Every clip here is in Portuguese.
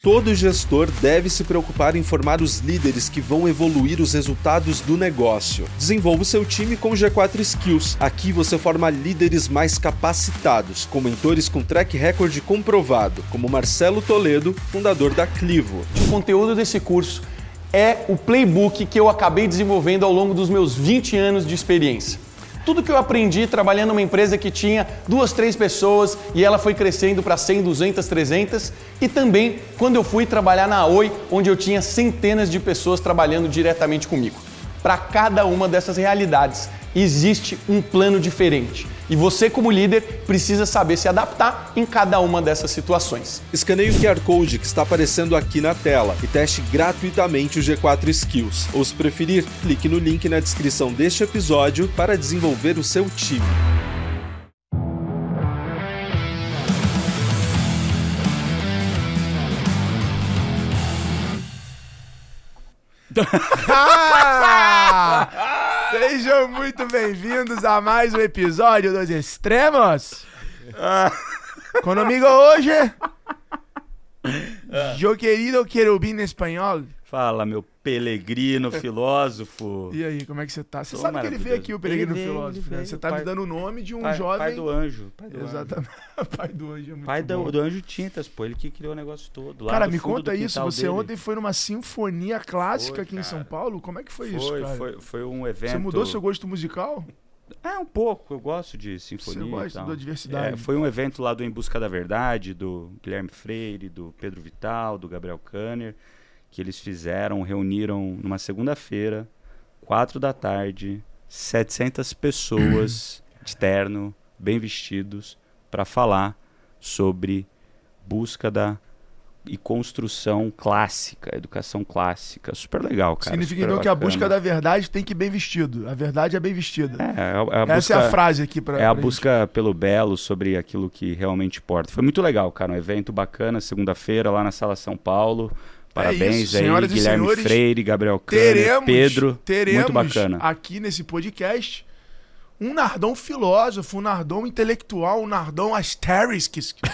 Todo gestor deve se preocupar em formar os líderes que vão evoluir os resultados do negócio. Desenvolva o seu time com G4 Skills. Aqui você forma líderes mais capacitados, com mentores com track record comprovado, como Marcelo Toledo, fundador da Clivo. O conteúdo desse curso é o playbook que eu acabei desenvolvendo ao longo dos meus 20 anos de experiência tudo que eu aprendi trabalhando numa empresa que tinha duas, três pessoas e ela foi crescendo para 100, 200, 300 e também quando eu fui trabalhar na Oi, onde eu tinha centenas de pessoas trabalhando diretamente comigo. Para cada uma dessas realidades existe um plano diferente. E você, como líder, precisa saber se adaptar em cada uma dessas situações. Escaneie o QR Code que está aparecendo aqui na tela e teste gratuitamente o G4 Skills. Ou, se preferir, clique no link na descrição deste episódio para desenvolver o seu time. Ah! Sejam muito bem-vindos a mais um episódio dos Extremos. Comigo hoje, eu querido querubim espanhol. Fala, meu Pelegrino filósofo. E aí, como é que você tá? Você Tô sabe que ele veio aqui, o Pelegrino veio, filósofo, né? Você tá Pai- me dando o nome de um pai, jovem. pai do anjo. Pai do anjo. Exatamente. pai do anjo é muito Pai do, do Anjo Tintas, pô. Ele que criou o negócio todo. Lá Cara, me conta isso. Você dele. ontem foi numa sinfonia clássica Foi, aqui em São cara. Paulo? Como é que foi, isso, Foi, cara? foi, foi um evento. Você mudou seu gosto musical? É, um pouco. Eu gosto de sinfonia. Você gosta da diversidade. É, foi um evento lá do Em Busca da Verdade, do Guilherme Freire, do Pedro Vital, do Gabriel Kanner, que eles fizeram, reuniram numa segunda-feira, quatro da tarde, 700 pessoas de terno, bem vestidos, para falar sobre busca da e construção clássica, educação clássica. Super legal, cara. Significa então que a busca da verdade tem que ir bem vestido. A verdade é bem vestida. É, é a, é a Essa busca... é a frase aqui pra É a pra busca pelo belo sobre aquilo que realmente importa. Foi muito legal, cara. Um evento bacana, segunda-feira, lá na Sala São Paulo. Parabéns É isso, aí, senhoras Guilherme senhores. Freire, Gabriel teremos, Pedro. teremos muito bacana. aqui nesse podcast um Nardão filósofo, um Nardão intelectual, um Nardão asterisks.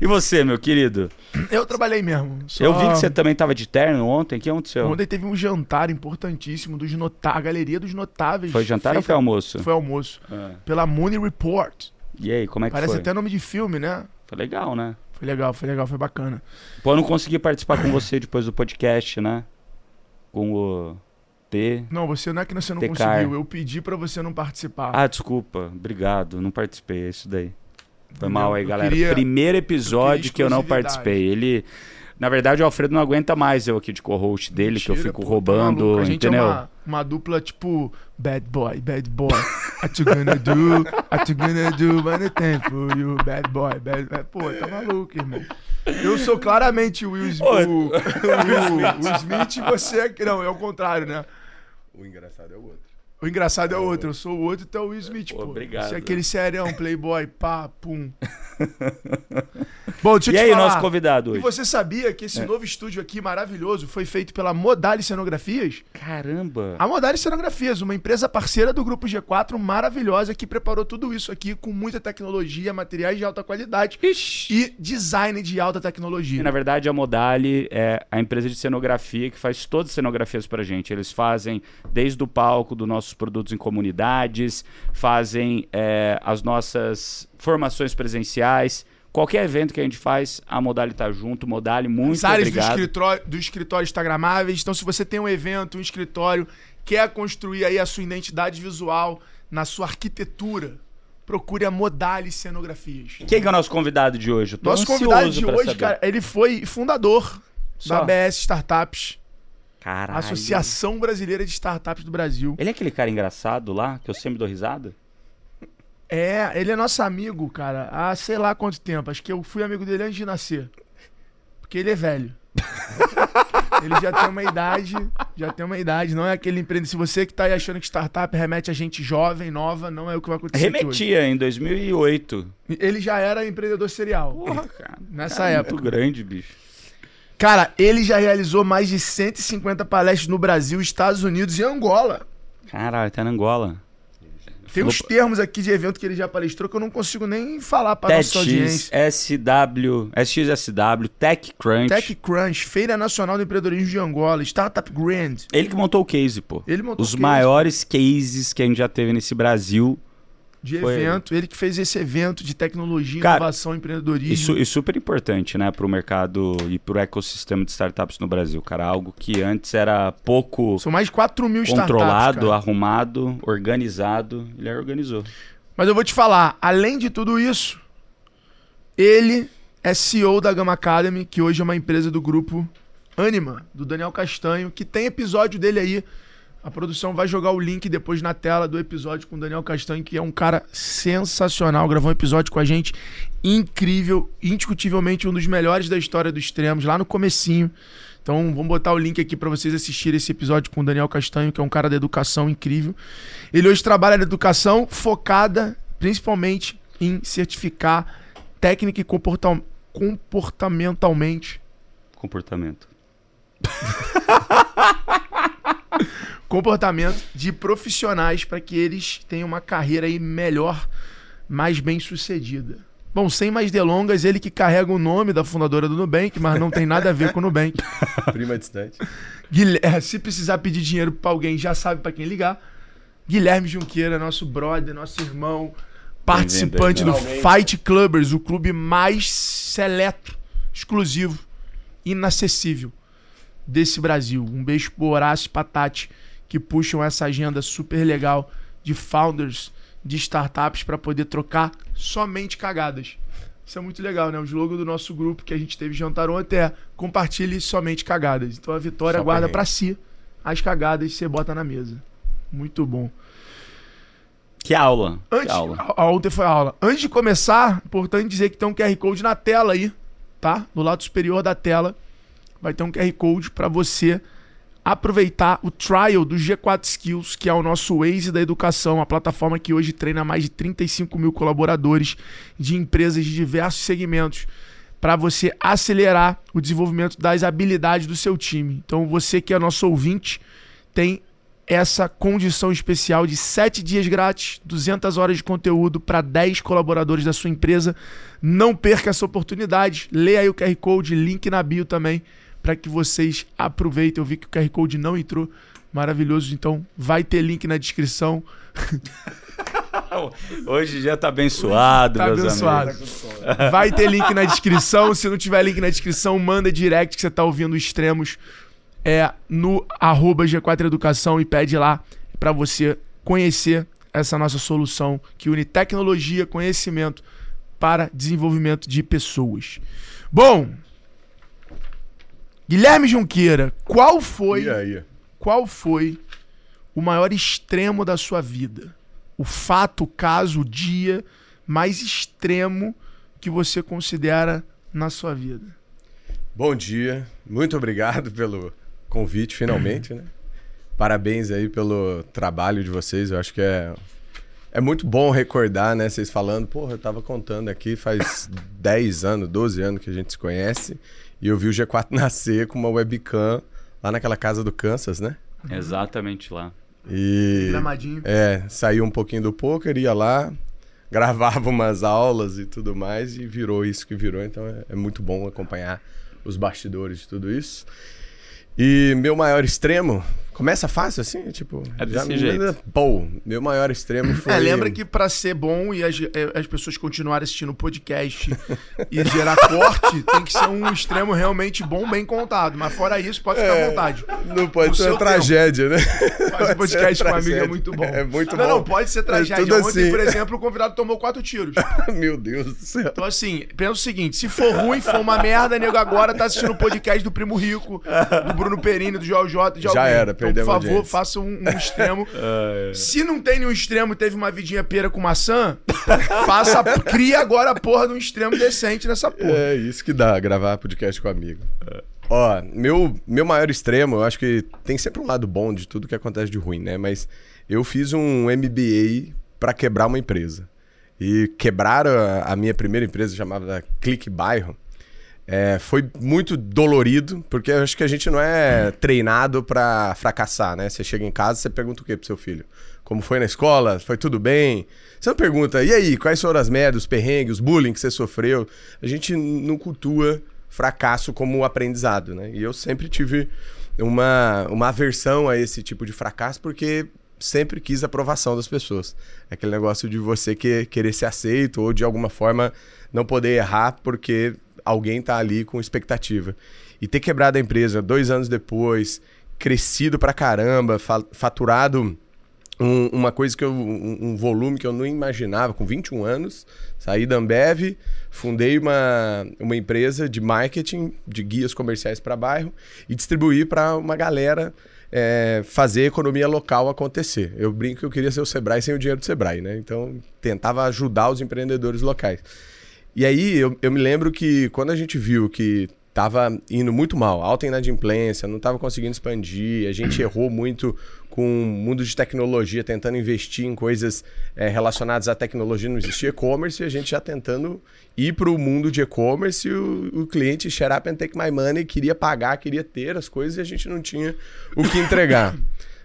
E você, meu querido? Eu trabalhei mesmo. só- Eu vi que você também tava de terno ontem. O que aconteceu? Ontem teve um jantar importantíssimo dos nota... a galeria dos notáveis. Foi jantar ou feita- foi almoço? Foi almoço. Ah. Pela Mooney Report. E aí, como é que Parece foi? até nome de filme, né? Foi legal, né? Foi legal, foi legal, foi bacana. Pô, eu não consegui participar com você depois do podcast, né? Com o T. Não, você não é que você não Tecar. conseguiu. Eu pedi pra você não participar. Ah, desculpa. Obrigado. Não participei. É isso daí. Foi Entendeu? mal aí, Eu galera. queria- Primeiro episódio que eu não participei. Ele. Na verdade, o Alfredo não aguenta mais eu aqui de co-host dele, que eu Mentira, fico pô, tá roubando, gente entendeu? é uma, uma dupla tipo bad boy, bad boy. What you gonna do? What you gonna do when time for you? Bad boy, bad boy. Pô, tá maluco, irmão. Eu sou claramente o Will, Smith- o, o, o Smith e você é... Não, é o contrário, né? O engraçado é o outro. O engraçado é o outro. Eu sou o outro e tu é o Will Smith, Pô, obrigado. Você é aquele serião, playboy, pá, pum. Bom, deixa eu E te aí, falar. nosso convidado E hoje? você sabia que É. esse novo estúdio aqui maravilhoso foi feito pela Modali Cenografias? Caramba! A Modali Cenografias, uma empresa parceira do Grupo G4, maravilhosa, que preparou tudo isso aqui com muita tecnologia, materiais de alta qualidade e design de alta E, tecnologia. na verdade, a Modali é a empresa de cenografia que faz todas as cenografias pra gente. Eles fazem desde o palco dos nossos produtos em comunidades, fazem é, as nossas formações presenciais. Qualquer evento que a gente faz, a Modali tá junto. Modali, muito As áreas do escritório, do escritório instagramáveis. Então, se você tem um evento, um escritório, quer construir aí a sua identidade visual na sua arquitetura, procure a Modali Cenografias. Quem que é o nosso convidado de hoje? Nosso convidado de hoje, saber. cara, ele foi fundador Só? da ABS Startups, Caralho. Associação Brasileira de Startups do Brasil. Ele é aquele cara engraçado lá, que eu sempre dou risada? É, ele é nosso amigo, cara, há sei lá quanto tempo. Acho que eu fui amigo dele antes de nascer. Porque ele é velho. ele já tem uma idade, já tem uma idade. Não é aquele empreendedor. Se você que tá aí achando que startup remete a gente jovem, nova, não é o que vai acontecer. Remetia em 2008. Ele já era empreendedor serial. Porra, cara. Nessa Cara, época. Muito grande, bicho. Cara, ele já realizou mais de 150 palestras no Brasil, Estados Unidos e Angola. Caralho, tá na Angola. Tem uns termos aqui de evento que ele já palestrou que eu não consigo nem falar para nossa audiência. SW, SXSW, TechCrunch. TechCrunch, Feira Nacional do Empreendedorismo de Angola, Startup Grand. Ele que montou o case, pô. Ele montou Os o case. maiores cases que a gente já teve nesse Brasil. De Foi evento. Ele que fez esse evento de tecnologia, Cara, inovação empreendedorismo. Isso, e super importante, né, pro mercado e pro ecossistema de startups no Brasil, cara. Algo que antes era pouco São mais de 4 mil controlado, arrumado, organizado. Ele organizou. Mas eu vou te falar, além de tudo isso, ele é CEO da Gama Academy, que hoje é uma empresa do grupo Anima, do Daniel Castanho, que tem episódio dele aí. A produção vai jogar o link depois na tela do episódio com o Daniel Castanho, que é um cara sensacional. Gravou um episódio com a gente incrível, indiscutivelmente um dos melhores da história dos extremos, lá no comecinho. Então vamos botar o link aqui para vocês assistirem esse episódio com o Daniel Castanho, que é um cara da educação incrível. Ele hoje trabalha na educação focada principalmente em certificar técnica e comporta- comportamentalmente Comportamento. comportamento de profissionais para que eles tenham uma carreira aí melhor, mais bem sucedida. Bom, sem mais delongas, ele que carrega o nome da fundadora do Nubank, mas não tem nada a ver com o Nubank. Prima distante. Guilherme, se precisar pedir dinheiro para alguém, já sabe para quem ligar. Guilherme Junqueira, nosso brother, nosso irmão, participante do. Fight Clubbers, o clube mais seleto, exclusivo, inacessível desse Brasil. Um beijo pro Horácio Patate, que puxam essa agenda super legal de founders de startups para poder trocar somente cagadas. Isso é muito legal, né? O slogan do nosso grupo que a gente teve jantar ontem é compartilhe somente cagadas. Então a Vitória Só guarda pra si as cagadas você bota na mesa. Muito bom. Que aula. Antes, Que aula. a- ontem foi a aula. Antes de começar, importante dizer que tem um QR Code na tela aí, tá? No lado superior da tela vai ter um QR Code para você aproveitar o trial do G4 Skills, que é o nosso Waze da educação, a plataforma que hoje treina mais de 35 mil colaboradores de empresas de diversos segmentos, para você acelerar o desenvolvimento das habilidades do seu time. Então, você que é nosso ouvinte, tem essa condição especial de 7 dias grátis, 200 horas de conteúdo para 10 colaboradores da sua empresa. Não perca essa oportunidade. Leia aí o QR Code, link na bio também, para que vocês aproveitem. Eu vi que o QR Code não entrou. Maravilhoso, então vai ter link na descrição. Hoje já tá abençoado, Tá meus abençoado. amigos. Vai ter link na descrição. Se não tiver link na descrição, manda direct que você tá ouvindo extremos é no arroba G4 Educação e pede lá para você conhecer essa nossa solução que une tecnologia, conhecimento para desenvolvimento de pessoas. Bom, Guilherme Junqueira, qual foi E aí? qual foi o maior extremo da sua vida? O fato, o caso, o dia mais extremo que você considera na sua vida? Bom dia. Muito obrigado pelo convite, finalmente, né? Parabéns aí pelo trabalho de vocês. Eu acho que é, é muito bom recordar, né? Vocês falando, porra, eu tava contando aqui faz 10 anos, 12 anos que a gente se conhece. E eu vi o G4 nascer com uma webcam lá naquela casa do Kansas, né? Exatamente lá. E. Gramadinho. É, saiu um pouquinho do poker, ia lá, gravava umas aulas e tudo mais, e virou isso que virou. Então é, é muito bom acompanhar os bastidores de tudo isso. E meu maior extremo, começa fácil assim, tipo. É desse jeito. Pô, meu maior extremo foi. É, lembra que pra ser bom e as, eh, as pessoas continuarem assistindo o podcast e gerar corte, tem que ser um extremo realmente bom, bem contado. Mas fora isso, pode ficar à vontade. Não pode ser tragédia, né? Fazer Pode podcast com amigo é muito bom. É muito não, bom. Não, pode ser tragédia. tudo Ontem, assim. por exemplo, o convidado tomou quatro tiros. Meu Deus do céu. Então, assim, pensa o seguinte: se for ruim, for uma merda, nego agora tá assistindo o podcast do Primo Rico, do Bruno Perini, do Joel J. De Já alguém. era, então, por favor, faça um, um extremo. Se não tem nenhum extremo, teve uma vidinha pera com maçã, faça, cria agora a porra de um extremo decente nessa porra. É isso que dá, gravar podcast com amigo. Ó, meu, meu maior extremo, eu acho que tem sempre um lado bom de tudo que acontece de ruim, né? Mas eu fiz um MBA pra quebrar uma empresa. E quebraram a, a minha primeira empresa, chamava Clique Bairro. É, foi muito dolorido, porque acho que a gente não é treinado pra fracassar, né? Você chega em casa, você pergunta o que pro seu filho? Como foi na escola? Foi tudo bem? Você não pergunta, e aí, quais foram as merdas, os perrengues, os bullying que você sofreu? A gente não cultua fracasso como aprendizado, né? E eu sempre tive uma, uma aversão a esse tipo de fracasso, porque sempre quis a aprovação das pessoas. É aquele negócio de você que, querer ser aceito ou de alguma forma não poder errar porque alguém tá ali com expectativa. E ter quebrado a empresa dois anos depois, crescido pra caramba, fa faturado um, uma coisa que eu. Um, um, volume que eu não imaginava, com 21 anos, saí da Ambev, fundei uma, uma empresa de marketing, de guias comerciais para bairro, e distribuí para uma galera é, fazer a economia local acontecer. Eu brinco que eu queria ser o Sebrae sem o dinheiro do Sebrae, né? Então, tentava ajudar os empreendedores locais. E aí, eu, eu me lembro que quando a gente viu que estava indo muito mal, alta inadimplência, não estava conseguindo expandir, a gente errou muito com o mundo de tecnologia, tentando investir em coisas é, relacionadas à tecnologia, não existia e-commerce, e a gente já tentando ir para o mundo de e-commerce, o, o cliente shut up and take my money, queria pagar, queria ter as coisas e a gente não tinha o que entregar.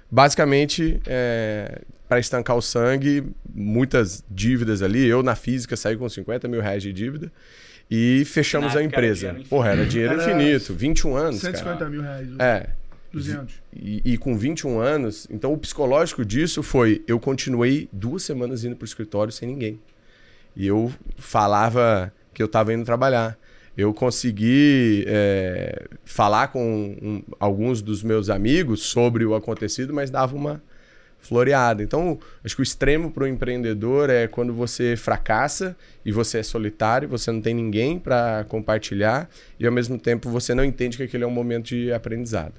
Basicamente, é, para estancar o sangue, muitas dívidas ali. Eu, na física, saí com 50 mil reais de dívida. E fechamos a empresa. Era Porra, era dinheiro era infinito. 21 anos. 150 cara. mil reais. É. 200. E, e, com 21 anos, então o psicológico disso foi: eu continuei duas semanas indo pro escritório sem ninguém. E eu falava que eu estava indo trabalhar. Eu consegui é, falar com um, alguns dos meus amigos sobre o acontecido, mas dava uma floreada. Então, acho que o extremo para o empreendedor é quando você fracassa e você é solitário, você não tem ninguém para compartilhar e ao mesmo tempo você não entende que aquele é um momento de aprendizado.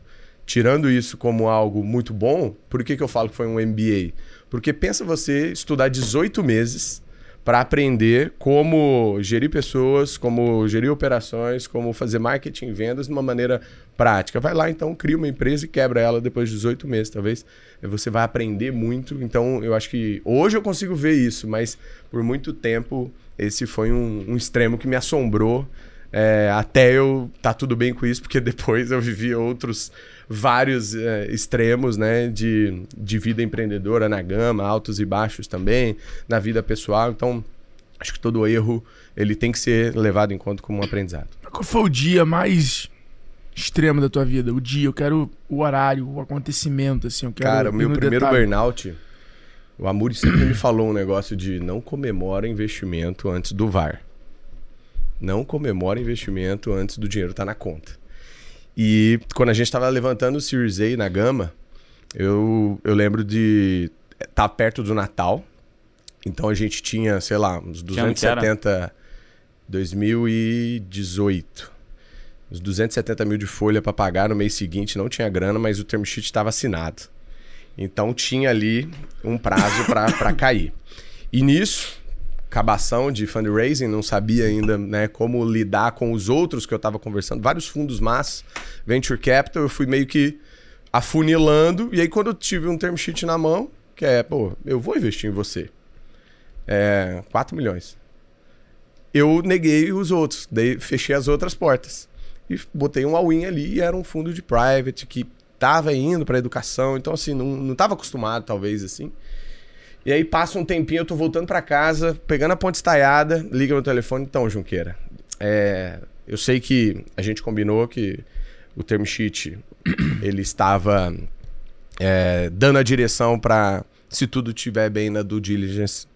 Tirando isso como algo muito bom, por que, que eu falo que foi um MBA? Porque pensa você estudar 18 meses para aprender como gerir pessoas, como gerir operações, como fazer marketing e vendas de uma maneira prática. Vai lá, então, cria uma empresa e quebra ela depois de 18 meses, talvez. Você vai aprender muito. Então, eu acho que hoje eu consigo ver isso, mas por muito tempo esse foi um, um extremo que me assombrou. É, até eu tá tudo bem com isso, porque depois eu vivi outros vários é, extremos né, de, de vida empreendedora na gama, altos e baixos também, na vida pessoal. Então, acho que todo erro ele tem que ser levado em conta como um aprendizado. Qual foi o dia mais extremo da tua vida? O dia, eu quero o horário, o acontecimento, assim, eu quero Cara, o meu primeiro detalhe. burnout, o Amuri sempre me falou um negócio de não comemora investimento antes do VAR. Não comemora investimento antes do dinheiro estar tá na conta. E quando a gente estava levantando o Series A na gama, eu, eu lembro de estar tá perto do Natal. Então a gente tinha, sei lá, uns 270. 2018. Uns 270 mil de folha para pagar no mês seguinte, não tinha grana, mas o term sheet estava assinado. Então tinha ali um prazo para cair. E nisso, cabação de fundraising, não sabia ainda né, como lidar com os outros que eu estava conversando, vários fundos mas venture capital, eu fui meio que afunilando, e aí quando eu tive um term sheet na mão, que é, pô, eu vou investir em você. É, 4 milhões. Eu neguei os outros, daí fechei as outras portas. E botei um all-in ali, e era um fundo de private que estava indo para educação, então assim, não estava acostumado talvez assim. E aí passa um tempinho, eu tô voltando para casa, pegando a ponte estaiada, liga meu telefone, então, Junqueira. É, eu sei que a gente combinou que o term sheet ele estava é, dando a direção para se tudo estiver bem na due diligence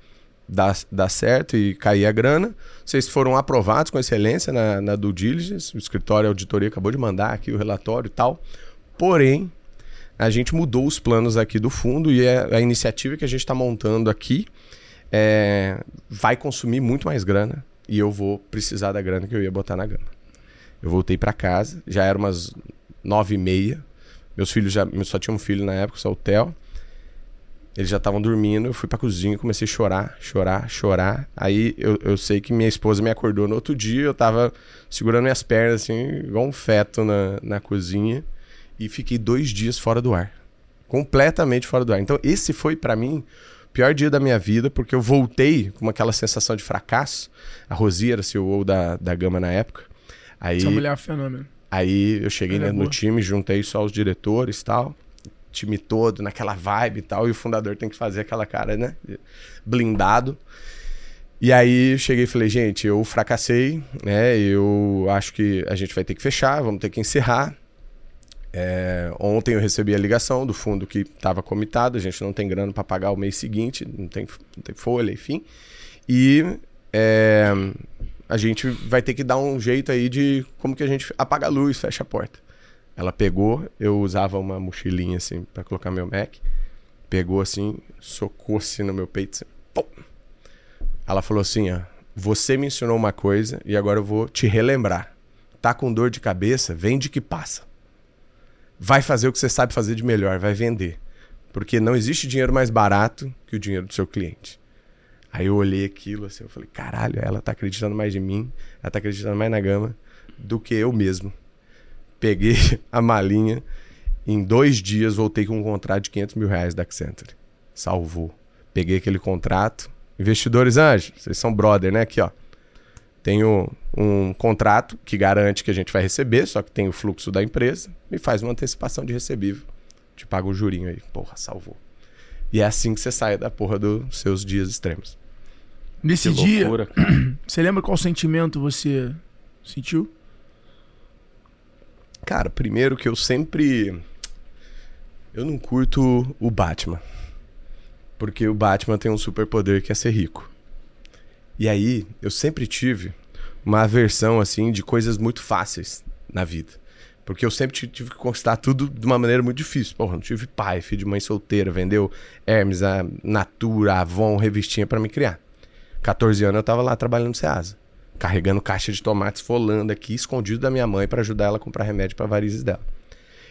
dar, dar certo e cair a grana. Vocês foram aprovados com excelência na, na due diligence, o escritório de auditoria acabou de mandar aqui o relatório e tal. Porém, a gente mudou os planos aqui do fundo e a, é a iniciativa que a gente está montando aqui é, vai consumir muito mais grana e eu vou precisar da grana que eu ia botar na gama. Eu voltei para casa, já era umas nove e meia. Meus filhos já só tinham um filho na época, só o Theo. Eles já estavam dormindo, eu fui pra cozinha, comecei a chorar, chorar, chorar. Aí eu, eu sei que minha esposa me acordou no outro dia, eu tava segurando minhas pernas assim, igual um feto na, na cozinha e fiquei dois dias fora do ar. Completamente fora do ar. Então, esse foi para mim o pior dia da minha vida, porque eu voltei com aquela sensação de fracasso. A Rosi era CEO da, da Gama na época. Aí, Essa mulher é um fenômeno. aí eu cheguei Ela é boa. time, juntei só os diretores e tal. Time todo, naquela vibe e tal. E o fundador tem que fazer aquela cara, né? Blindado. E aí eu cheguei e falei, gente, eu fracassei, né? Eu acho que a gente vai ter que fechar, vamos ter que encerrar. É, ontem eu recebi a ligação do fundo que estava comitado, a gente não tem grana para pagar o mês seguinte, não tem, não tem folha, enfim. E é, a gente vai ter que dar um jeito aí de como que a gente apaga a luz, fecha a porta. Ela pegou, eu usava uma mochilinha assim para colocar meu Mac, pegou assim, socou assim no meu peito, assim. Ela falou assim, ó, você me ensinou uma coisa e agora eu vou te relembrar. Tá com dor de cabeça? Vende que passa vai fazer o que você sabe fazer de melhor, vai vender. Porque não existe dinheiro mais barato que o dinheiro do seu cliente. Aí eu olhei aquilo assim, eu falei, caralho, ela tá acreditando mais em mim, ela tá acreditando mais na gama do que eu mesmo. Peguei a malinha, em dois dias voltei com um contrato de 500 mil reais da Accenture. Salvou. Peguei aquele contrato. Investidores anjos, vocês são brother, né? Aqui, ó. Tenho um contrato que garante que a gente vai receber, só que tem o fluxo da empresa e faz uma antecipação de recebível. Te paga o jurinho aí. Porra, salvou. E é assim que você sai da porra dos seus dias extremos. Nesse Que dia, loucura, você lembra qual sentimento você sentiu? Cara, primeiro que eu sempre. Eu não curto o Batman. Porque o Batman tem um superpoder que é ser rico. E aí, eu sempre tive uma aversão, assim, de coisas muito fáceis na vida. Porque eu sempre ti- tive que conquistar tudo de uma maneira muito difícil. Porra, não tive pai, filho de mãe solteira, vendeu Hermes, a Natura, a Avon, revistinha pra me criar. 14 anos eu tava lá trabalhando no Ceasa. Carregando caixa de tomates folando aqui, escondido da minha mãe pra ajudar ela a comprar remédio pra varizes dela.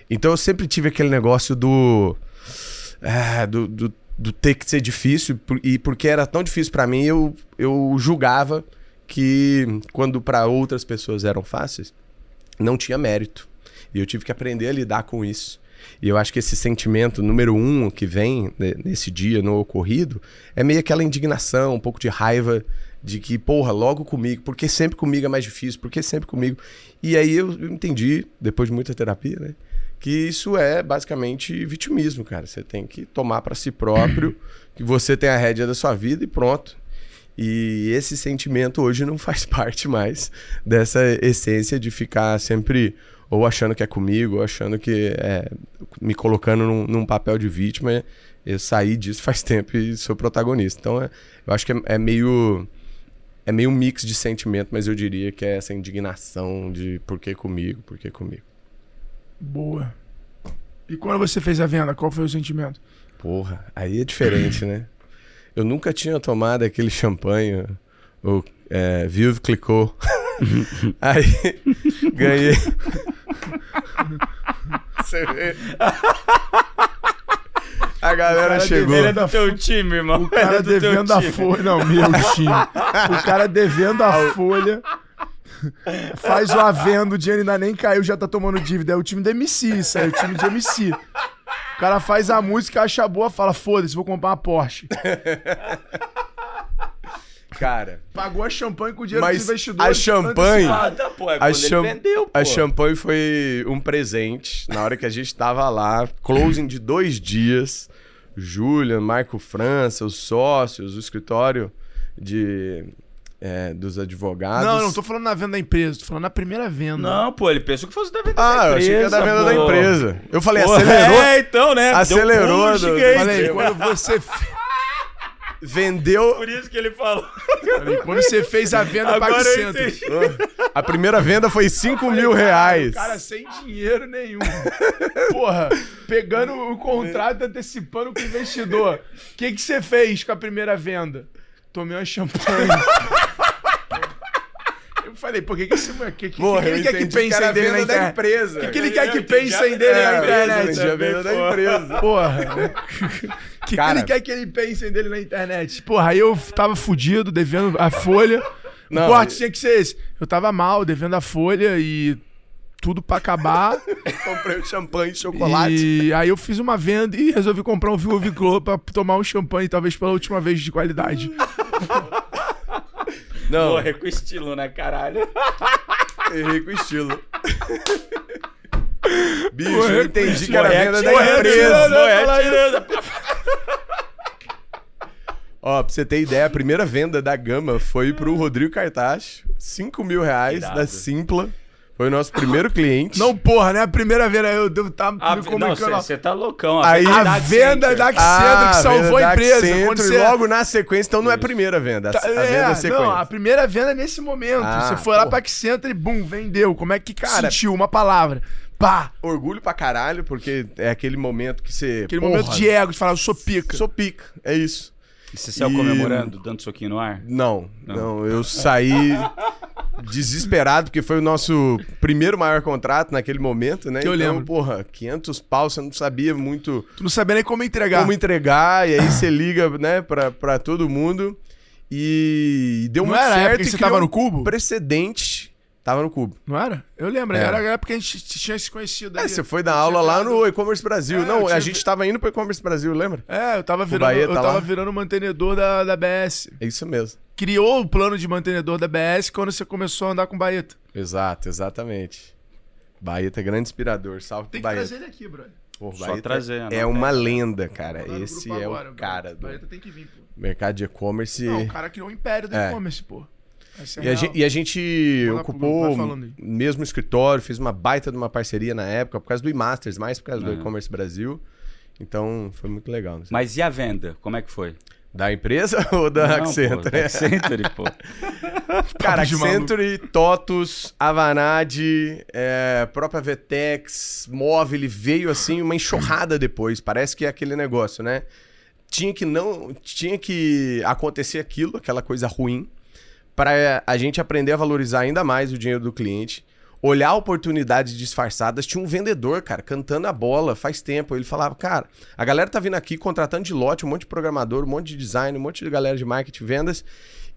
Então eu sempre tive aquele negócio do. ah, do, do, do ter que ser difícil. E porque era tão difícil pra mim, eu, eu julgava que quando pra outras pessoas eram fáceis, não tinha mérito. E eu tive que aprender a lidar com isso. E eu acho que esse sentimento número um que vem nesse dia, no ocorrido, é meio aquela indignação, um pouco de raiva de que, porra, logo comigo, porque sempre comigo é mais difícil, porque sempre comigo. E aí eu entendi, depois de muita terapia, né? Que isso é basicamente vitimismo, cara. Você tem que tomar pra si próprio, que você tem a rédea da sua vida e pronto. E esse sentimento hoje não faz parte mais dessa essência de ficar sempre ou achando que é comigo, ou achando que é me colocando num, num papel de vítima. Eu saí disso faz tempo e sou protagonista. Então é- eu acho que é, é meio é meio um mix de sentimento, mas eu diria que é essa indignação de por que comigo, por que comigo. Boa. E quando você fez a venda, qual foi o sentimento? Porra, aí é diferente, né? Eu nunca tinha tomado aquele champanhe, o é, Vive Clicou. aí ganhei. Você vê? A galera chegou. deveria dar Teu time, irmão. O cara do teu devendo a folha. Não, meu time. O cara devendo a folha. Faz o avendo, o dinheiro ainda nem caiu, já tá tomando dívida. É o time do MC, isso aí, o time de MC. O cara faz a música, acha boa, fala: foda-se, vou comprar uma Porsche. Cara, Pagou a champanhe com o dinheiro Mas dos investidores. a champanhe-. Ah, tá, pô. É A cham- vendeu, pô. A champanhe foi um presente na hora que a gente tava lá, closing de dois dias. Julian, Marco França, os sócios, o escritório de, é, dos advogados. Não, não tô falando na venda da empresa, tô falando na primeira venda. Não, pô, ele pensou que fosse da venda Ah, da eu empresa. achei que era da venda da pô. empresa. Eu falei, Pô, acelerou, É, então, né? Acelerou pulo do-. Falei, quando você, vendeu. Por isso que ele falou. falei, quando você fez a venda Agora eu entendi. A primeira venda foi 5 mil reais. Cara, sem dinheiro nenhum. Porra, pegando o contrato, antecipando com o investidor. O que que você fez com a primeira venda? Tomei uma champanhe. Falei, o que que esse moleque... que, que, que ele quer que era a dele na da empresa. O que, que ele Eu quer que a pensem venda dele É, na internet? entendi a venda da empresa. Porra. O que, ele quer que ele pensem dele na internet? Porra, aí eu tava fudido, devendo a folha. Não, o corte e- tinha que ser esse. Eu tava mal, devendo a folha e tudo pra acabar. Comprei um champanhe e chocolate. E aí eu fiz uma venda e resolvi comprar um Vivo Glow pra tomar um champanhe, talvez pela última vez de qualidade. Não, Porra, é com estilo, né, caralho? Errei com estilo. Bicho, Morrer eu entendi que era Morrer venda da empresa. morrer atirando. Ó, pra você ter ideia, a primeira venda da Gama foi pro Rodrigo Cartacho. 5 mil reais Irado. da Simpla. Foi o nosso primeiro cliente. Não, porra, né? A primeira vez eu devo estar Ah, me comunicando. você tá loucão. Aí- venda a da venda da Accenture que salvou venda a empresa. E você... logo na sequência, então não é a primeira venda. A, a venda É, é sequência. não, a primeira venda é nesse momento. Ah, você foi lá porra. pra Accenture e bum, vendeu. Como é que Cara- sentiu uma palavra? Pá! Orgulho pra caralho, porque é aquele momento que você. Aquele porra, momento de ego, de falar, eu sou pica. Sou pica, é isso. E você saiu E- comemorando, dando soquinho no ar? Não, Não. não, eu saí desesperado, porque foi o nosso primeiro maior contrato naquele momento, né? Que eu então, lembro. porra, 500 pau, você não sabia muito Tu não sabia nem como entregar. como entregar, e aí você liga, né, pra, pra todo mundo. E deu Não muito era a época certo. que e você tava no um cubo? Precedente. Tava no cubo. Não era? Eu lembro. Era. Era a época que a gente tinha se conhecido É, ali. você foi dar Eu aula tinha lá virado- no e-commerce Brasil. É, não, eu a tinha gente tava indo pro e-commerce Brasil, lembra? É, eu tava virando, Baeta eu tava lá. virando mantenedor da, da BS. É isso mesmo. Criou o plano de mantenedor da BS quando você começou a andar com Baeta. Exato, exatamente. Baeta é grande inspirador. Salve Tem que Baeta. trazer ele aqui, brother. Pô, Só Baeta trazer, é anota uma aí. lenda, cara. Mandar no Esse é agora, o cara do Baeta tem que vir, pô. mercado de e-commerce. Não, o cara criou o império do É. e-commerce, pô. É E a, gente, e a gente pro ocupou o mesmo escritório, fez uma baita de uma parceria na época, por causa do e-masters, mais por causa do Uhum. e-commerce Brasil. Então, foi muito legal. Mas e a venda? Como é que foi? Da empresa ou da Não, pô, Accenture? da Accenture, pô. Cara. Accenture, TOTUS, Avanad, é, própria Vetex, Móvel, veio assim uma enxurrada depois. Parece que é aquele negócio, né? Tinha que não, tinha que acontecer aquilo, aquela coisa ruim, para a gente aprender a valorizar ainda mais o dinheiro do cliente. Olhar oportunidades disfarçadas. Tinha um vendedor, cara, cantando a bola faz tempo. Ele falava, cara, a galera tá vindo aqui contratando de lote, um monte de programador, um monte de design, um monte de galera de marketing vendas.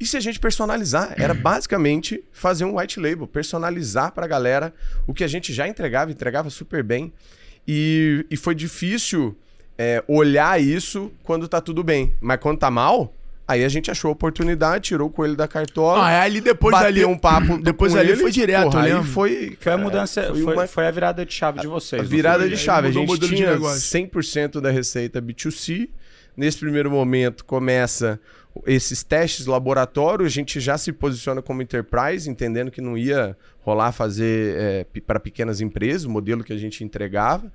E se a gente personalizar? Era basicamente fazer um white label, personalizar pra galera o que a gente já entregava, entregava super bem. E, e foi difícil é, olhar isso quando tá tudo bem. Mas quando tá mal, aí a gente achou a oportunidade, tirou o coelho da cartola. Ah, é ali depois bateu ali um papo Depois ali ele, foi direto, porra, lembro. foi, Foi a mudança, foi, uma- foi a virada de chave de vocês. a virada foi? de chave. A gente tinha negócio. 100% da receita B2C. Nesse primeiro momento começa esses testes laboratórios, a gente já se posiciona como enterprise, entendendo que não ia rolar fazer para pequenas empresas, o modelo que a gente entregava.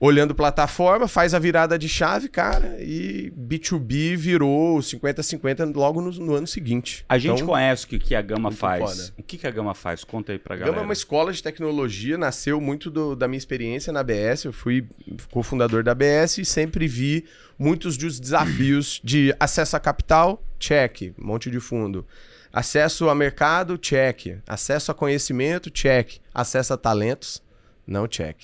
Olhando plataforma, faz a virada de chave, cara, e B2B virou 50-50 logo no, no ano seguinte. A gente Então, conhece o que, que a Gama faz. foda. O que, que a Gama faz? Conta aí pra A galera. Gama é uma escola de tecnologia, nasceu muito do- da minha experiência na ABS. Eu fui cofundador da ABS e sempre vi muitos dos desafios de acesso a capital, check, monte de fundo. Acesso a mercado, check. Acesso a conhecimento, check. Acesso a talentos, não check.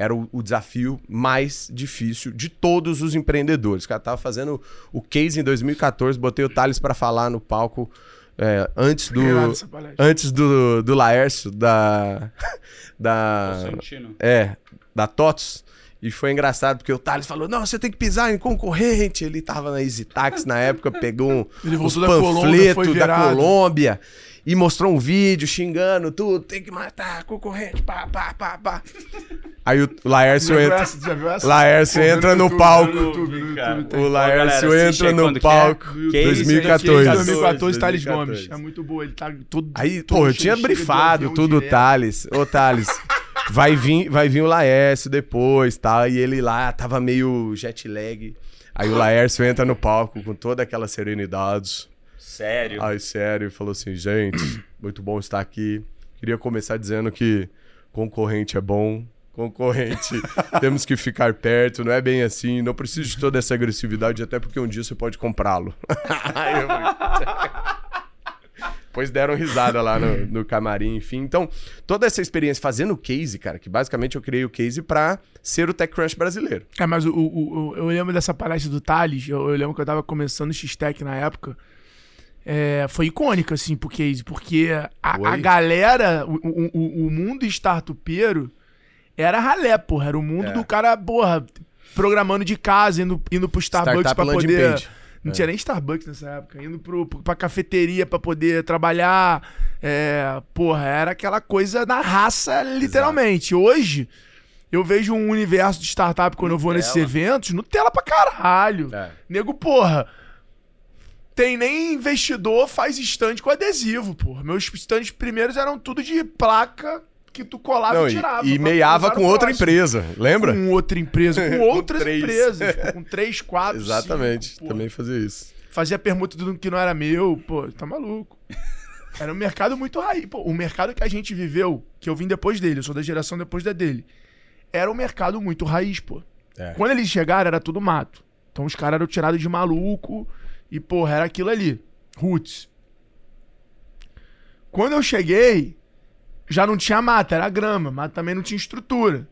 Era o, o desafio mais difícil de todos os empreendedores. O cara tava fazendo o case em 2014, botei o Thales para falar no palco é, antes do antes do, do Laércio, da. da Constantino. é, da TOTS. E foi engraçado, porque o Thales falou: não, você tem que pisar em concorrente. Ele tava na Easy Tax na época, pegou um, Ele voltou da Colômbia, da e mostrou um vídeo xingando tudo, tem que matar concorrente, pá, pá, pá, pá. Aí o Laércio entra. Laércio entra no palco. O Laércio entra no é. palco. Case 2014. 2014, Thales 2014. Gomes. É muito boa, ele tá todo. Aí, pô, eu tinha brifado tudo, direto. Thales. Ô, Thales, vai vir, vai vir o Laércio depois, tá? E ele lá tava meio jet lag. Aí o Laércio entra no palco com toda aquela serenidade. Sério. Ai, sério, e falou assim, gente, muito bom estar aqui. Queria começar dizendo que concorrente é bom. Concorrente, temos que ficar perto, não é bem assim, não precisa de toda essa agressividade, até porque um dia você pode comprá-lo. Depois deram risada lá no, no camarim, enfim. Então, toda essa experiência fazendo o case, cara, que basicamente eu criei o case pra ser o TechCrunch brasileiro. É, mas o, o- o- eu lembro dessa palestra do Thales, eu, eu lembro que eu tava começando o X-Tech na época. É, foi icônica, assim, pro case, porque a, a galera, o, o, o- mundo startupeiro era ralé, porra. Era o mundo É. do cara, porra, programando de casa, indo, indo pro Starbucks Startup pra poder. page. Não tinha nem Starbucks nessa época. Indo pro, pra cafeteria pra poder trabalhar. É, porra, era aquela coisa na raça, literalmente. Hoje, eu vejo um universo de startup quando eu vou nesses Nutella. eventos. Nutella pra caralho. É. Nego, porra. Tem nem investidor, faz stand com adesivo, porra. Meus stands primeiros eram tudo de placa que tu colava Não, e tirava. e pra meiava com outra próximo. empresa, lembra? Com outra empresa, com Com outras três. empresas. Com três, quatro, Exatamente, cinco, também fazia isso. Fazia permuta do que não era meu, pô, tá maluco. Era um mercado muito raiz. Pô, o mercado que a gente viveu, que eu vim depois dele, eu sou da geração depois da dele, era um mercado muito raiz, pô. É. Quando eles chegaram, era tudo mato. Então os caras eram tirados de maluco e, porra, era aquilo ali. Roots. Quando eu cheguei, já não tinha mata, era grama, mas também não tinha estrutura.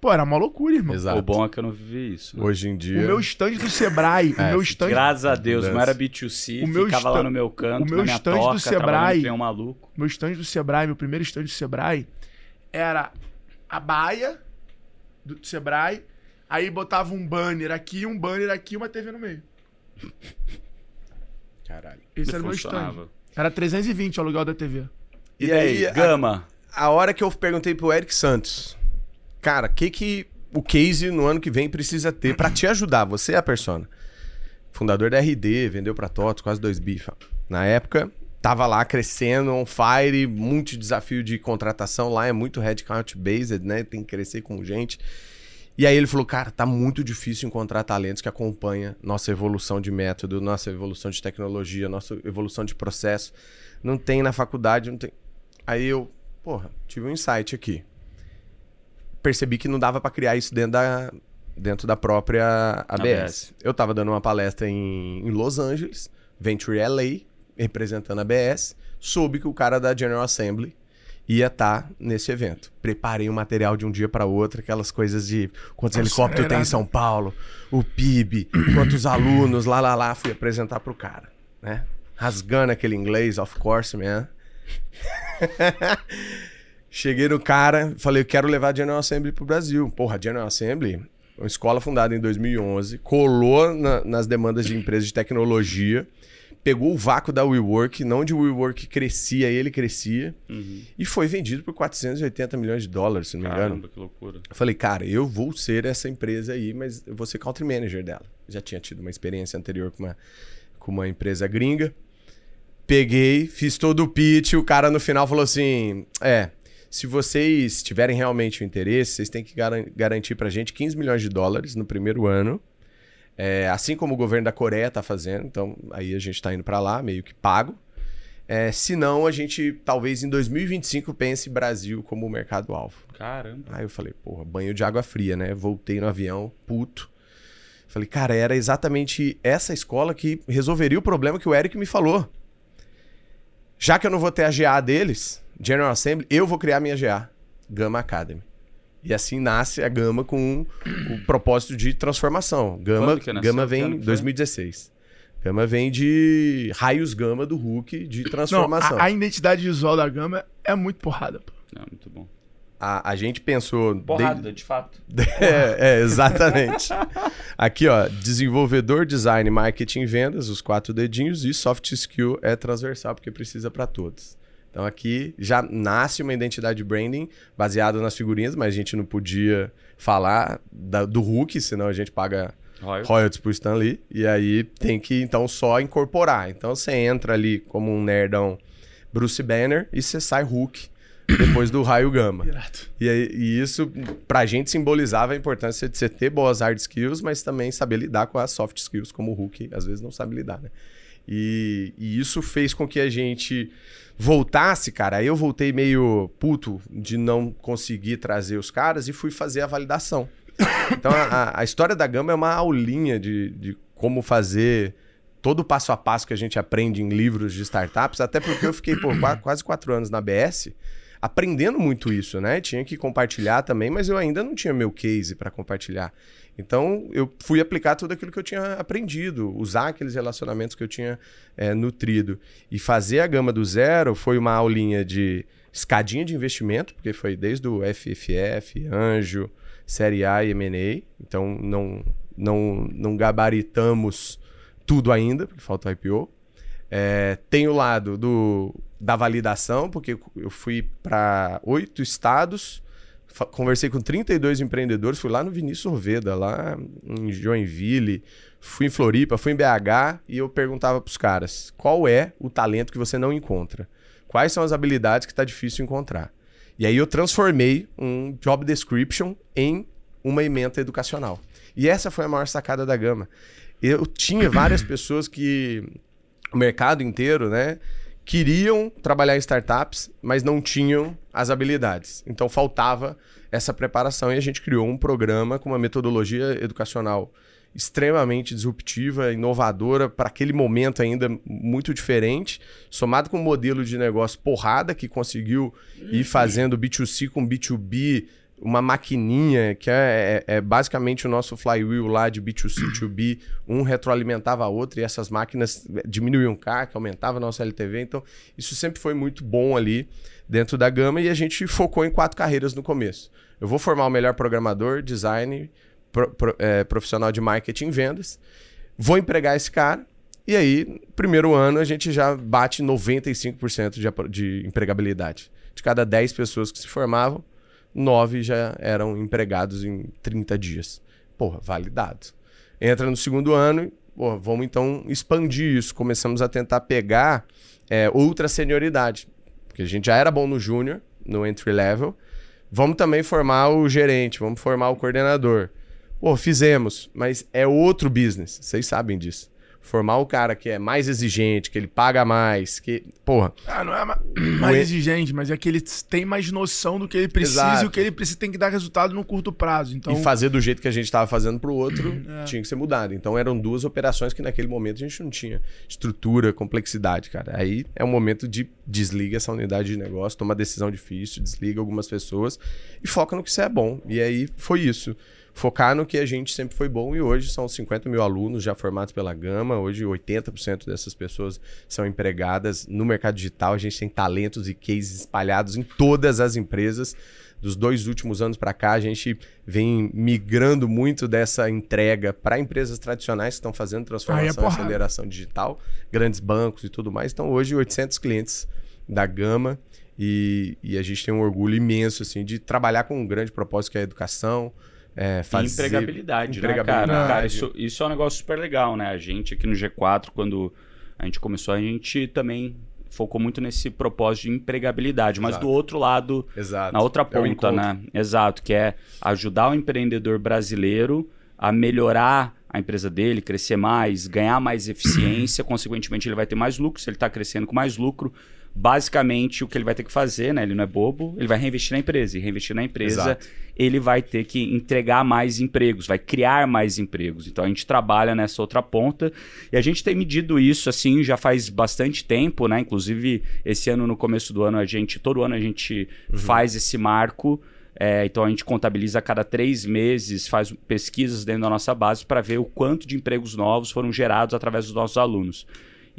Pô, era uma loucura, irmão. Exato. O bom é que eu não vivi isso. né? Hoje em dia. O meu stand do Sebrae, o É, meu stand Graças a Deus, não era B2C, O meu ficava lá stand- no meu canto, o meu na minha stand do toca, Sebrae- que nem um maluco. meu stand do Sebrae, meu primeiro stand do Sebrae, era a baia do Sebrae, aí botava um banner aqui, um banner aqui e uma TV no meio. Caralho. Esse era o meu stand. Era 320 o aluguel da TV. E, aí, a- Gama? A hora que eu perguntei pro Eric Santos, cara, o que que o case no ano que vem precisa ter pra te ajudar? Você é a persona. Fundador da RD, vendeu pra TOTS, quase dois bifa. Na época, tava lá crescendo, on fire, muito desafio de contratação. Lá é muito headcount based, né? Tem que crescer com gente. E aí ele falou, cara, tá muito difícil encontrar talentos que acompanham nossa evolução de método, nossa evolução de tecnologia, nossa evolução de processo. Não tem na faculdade, não tem. Aí eu, porra, tive um insight aqui. Percebi que não dava pra criar isso dentro da, dentro da própria ABS. ABS. Eu tava dando uma palestra em, em Los Angeles, Venture LA, representando a ABS. Soube que o cara da General Assembly ia estar nesse evento. Preparei o material de um dia para outro, aquelas coisas de quantos helicópteros tem em São Paulo, o PIB, quantos alunos, lá, lá, lá. Fui apresentar pro cara, né? Rasgando aquele inglês, of course, man. Cheguei no cara, falei, eu quero levar a General Assembly pro Brasil. Porra, a General Assembly, uma escola fundada em 2011, colou na- nas demandas de empresas de tecnologia, pegou o vácuo da WeWork, não onde o WeWork crescia, ele crescia, e foi vendido por 480 milhões de dólares, se não me engano. Caramba, que loucura. Eu falei, cara, eu vou ser essa empresa aí, mas eu vou ser country manager dela. Já tinha tido uma experiência anterior com uma, com uma empresa gringa. Peguei, fiz todo o pitch, o cara no final falou assim: é, se vocês tiverem realmente o interesse, vocês têm que garan- garantir pra gente 15 milhões de dólares no primeiro ano. É, assim como o governo da Coreia tá fazendo, então aí a gente tá indo pra lá, meio que pago. É, se não, a gente talvez em 2025 pense Brasil como o mercado-alvo. Caramba. Aí eu falei, porra, banho de água fria, né? Voltei no avião, puto. Falei, cara, era exatamente essa escola que resolveria o problema que o Eric me falou. Já que eu não vou ter a GA deles, General Assembly, eu vou criar minha GA, Gama Academy. E assim nasce a Gama com o propósito de transformação. Gama? Gama vem em foi? 2016. Gama vem de raios gama do Hulk de Não, transformação. a, a identidade visual da gama é muito porrada, pô. Não, muito bom. A, a gente pensou. Porrada, desde- de fato. É, é, exatamente. Aqui, ó, desenvolvedor, design, marketing, vendas, os quatro dedinhos e soft skill é transversal porque precisa para todos. Então aqui já nasce uma identidade branding baseada nas figurinhas, mas a gente não podia falar da- do Hulk, senão a gente paga Royal. royalties pro Stan Lee. E aí tem que, então, só incorporar. Então você entra ali como um nerdão Bruce Banner e você sai Hulk depois do raio gama. E, aí- e isso, pra gente, simbolizava a importância de você ter boas hard skills, mas também saber lidar com as soft skills, como o Hulk às vezes não sabe lidar, né? E, e isso fez com que a gente voltasse, cara. Aí eu voltei meio puto de não conseguir trazer os caras e fui fazer a validação. Então a, a- história da Gama é uma aulinha de, de como fazer todo o passo a passo que a gente aprende em livros de startups, até porque eu fiquei qua- quase quatro anos na BS aprendendo muito isso, né? Tinha que compartilhar também, mas eu ainda não tinha meu case para compartilhar. Então eu fui aplicar tudo aquilo que eu tinha aprendido, usar aqueles relacionamentos que eu tinha é, nutrido. E fazer a gama do zero foi uma aulinha de escadinha de investimento, porque foi desde o FFF, Anjo, Série A e M&A. Então não, não, não gabaritamos tudo ainda, porque falta o IPO. É, tem o lado do, da validação, porque eu fui para oito estados, conversei com 32 empreendedores, fui lá no Vinícius Orveda, lá em Joinville, fui em Floripa, fui em BH e eu perguntava para os caras: qual é o talento que você não encontra? Quais são as habilidades que está difícil encontrar? E aí eu transformei um job description em uma ementa educacional. E essa foi a maior sacada da Gama. Eu tinha várias pessoas que o mercado inteiro, né, queriam trabalhar em startups, mas não tinham as habilidades. Então faltava essa preparação e a gente criou um programa com uma metodologia educacional extremamente disruptiva, inovadora, para aquele momento ainda muito diferente, somado com um modelo de negócio porrada que conseguiu ir fazendo B2C com B2B uma maquininha que é, é, é, basicamente o nosso flywheel lá de B2C to B, um retroalimentava a outra e essas máquinas diminuíam o CAC, aumentava a nossa LTV. Então, isso sempre foi muito bom ali dentro da gama e a gente focou em quatro carreiras no começo. Eu vou formar o melhor programador, design, pro, pro, é, profissional de marketing e vendas, vou empregar esse cara e aí, primeiro ano, a gente já bate 95% de, de empregabilidade. De cada 10 pessoas que se formavam, nove já eram empregados em 30 dias. Porra, validado. Entra no segundo ano, porra, vamos então expandir isso. Começamos a tentar pegar é, outra senioridade. Porque a gente já era bom no júnior, no entry level. Vamos também formar o gerente, vamos formar o coordenador. Pô, fizemos, mas é outro business. Vocês sabem disso formar o cara que é mais exigente, que ele paga mais, que. Porra. Ah, não é mais exigente, mas é que ele tem mais noção do que ele precisa Exato. e o que ele precisa tem que dar resultado no curto prazo. Então... E fazer do jeito que a gente estava fazendo para o outro é. tinha que ser mudado. Então eram duas operações que naquele momento a gente não tinha estrutura, complexidade, cara. Aí é um momento de desliga essa unidade de negócio, toma decisão difícil, desliga algumas pessoas e foca no que você é bom. E aí foi isso focar no que a gente sempre foi bom e hoje são 50 mil alunos já formados pela Gama. Hoje 80% dessas pessoas são empregadas no mercado digital. A gente tem talentos e cases espalhados em todas as empresas. Dos dois últimos anos para cá, a gente vem migrando muito dessa entrega para empresas tradicionais que estão fazendo transformação e aceleração digital, grandes bancos e tudo mais. Então, hoje, 800 clientes da Gama e, e a gente tem um orgulho imenso assim de trabalhar com um grande propósito que é a educação, é, fazer... empregabilidade, empregabilidade, né, cara? cara isso, isso é um negócio super legal, né? A gente aqui no G4, quando a gente começou, a gente também focou muito nesse propósito de empregabilidade, mas Exato. do outro lado, Exato. na outra é ponta, é né? Exato, que é ajudar o empreendedor brasileiro a melhorar a empresa dele, crescer mais, ganhar mais eficiência, consequentemente ele vai ter mais lucro, se ele está crescendo com mais lucro, basicamente o que ele vai ter que fazer, né? Ele não é bobo, ele vai reinvestir na empresa. E reinvestir na empresa, Exato. ele vai ter que entregar mais empregos, vai criar mais empregos. Então a gente trabalha nessa outra ponta e a gente tem medido isso assim já faz bastante tempo, né? Inclusive, esse ano, no começo do ano, a gente, todo ano a gente uhum. faz esse marco. É, então a gente contabiliza a cada três meses, faz pesquisas dentro da nossa base para ver o quanto de empregos novos foram gerados através dos nossos alunos.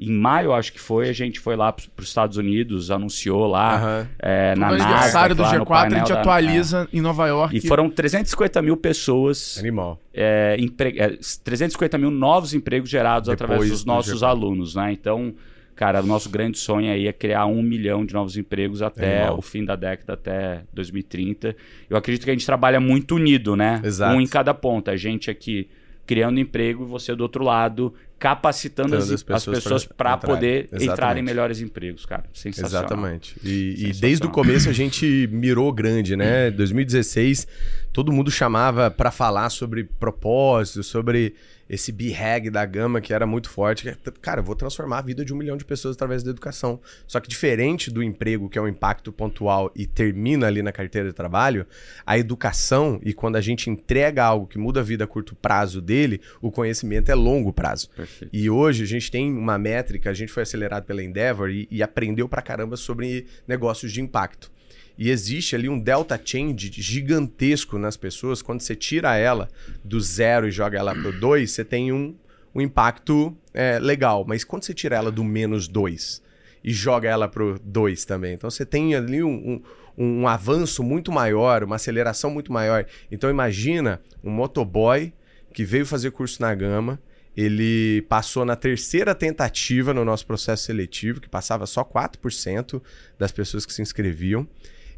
Em maio, acho que foi, a gente foi lá para os Estados Unidos, anunciou lá uhum. é, na no NASA. aniversário do G4, a gente da, atualiza é. em Nova York. E foram 350 mil pessoas. Animal. É, empre... 350 é, mil novos empregos gerados Depois através dos nossos do alunos, né? Então, cara, o nosso grande sonho aí é criar um milhão de novos empregos até Animal. o fim da década, até 2030. Eu acredito que a gente trabalha muito unido, né? Exato. Um em cada ponta. A gente aqui criando emprego e você do outro lado capacitando as, as, pessoas para poder Exatamente. entrar em melhores empregos, cara. Sensacional. Exatamente. E, e desde o começo a gente mirou grande, né? 2016, todo mundo chamava para falar sobre propósito, sobre esse B-Hag da gama que era muito forte. Cara, eu vou transformar a vida de um milhão de pessoas através da educação. Só que diferente do emprego, que é um impacto pontual e termina ali na carteira de trabalho, a educação e quando a gente entrega algo que muda a vida a curto prazo dele, o conhecimento é longo prazo. Perfeito. E hoje a gente tem uma métrica, a gente foi acelerado pela Endeavor e, e aprendeu pra caramba sobre negócios de impacto. E existe ali um delta change gigantesco nas pessoas. Quando você tira ela do zero e joga ela para o dois, você tem um, um impacto é, legal. Mas quando você tira ela do menos dois e joga ela para o dois também, então você tem ali um, um, um avanço muito maior, uma aceleração muito maior. Então imagina um motoboy que veio fazer curso na Gama, Ele passou na terceira tentativa no nosso processo seletivo, que passava só 4% das pessoas que se inscreviam.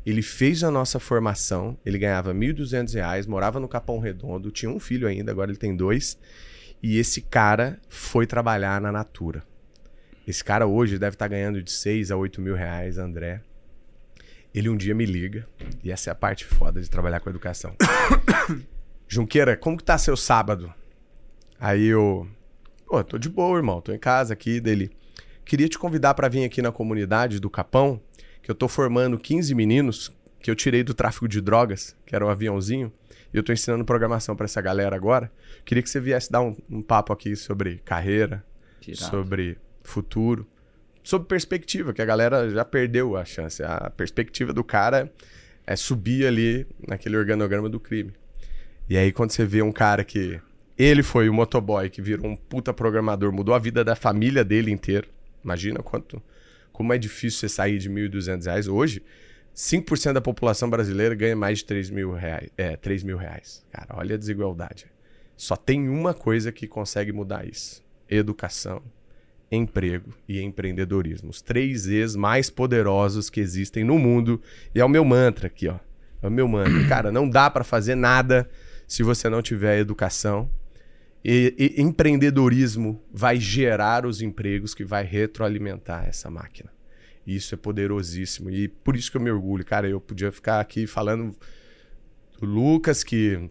Ele fez a nossa formação, ele ganhava R$ 1.200, morava no Capão Redondo, tinha um filho ainda, agora ele tem dois. E esse cara foi trabalhar na Natura. Esse cara hoje deve estar ganhando de 6 a 8 mil reais, André. Ele um dia me liga, e essa é a parte foda de trabalhar com educação. Junqueira, como que tá seu sábado? Aí eu, pô, tô de boa, irmão, tô em casa aqui dele. Queria te convidar para vir aqui na comunidade do Capão, que eu tô formando 15 meninos que eu tirei do tráfico de drogas, que era um aviãozinho, e eu tô ensinando programação para essa galera agora. Queria que você viesse dar um, um papo aqui sobre carreira, Tirado. sobre futuro, sobre perspectiva, que a galera já perdeu a chance. A perspectiva do cara é subir ali naquele organograma do crime. E aí, quando você vê um cara que. Ele foi o motoboy que virou um puta programador, mudou a vida da família dele inteira. Imagina quanto. Como é difícil você sair de R$ 1.200 hoje. 5% da população brasileira ganha mais de 3 mil reais. É, 3 mil reais. Cara, olha a desigualdade. Só tem uma coisa que consegue mudar isso: educação, emprego e empreendedorismo. Os três E's mais poderosos que existem no mundo. E é o meu mantra aqui, ó. É o meu mantra. Cara, não dá para fazer nada se você não tiver educação. E, e, empreendedorismo vai gerar os empregos que vai retroalimentar essa máquina. Isso é poderosíssimo. E por isso que eu me orgulho. Cara, eu podia ficar aqui falando do Lucas, que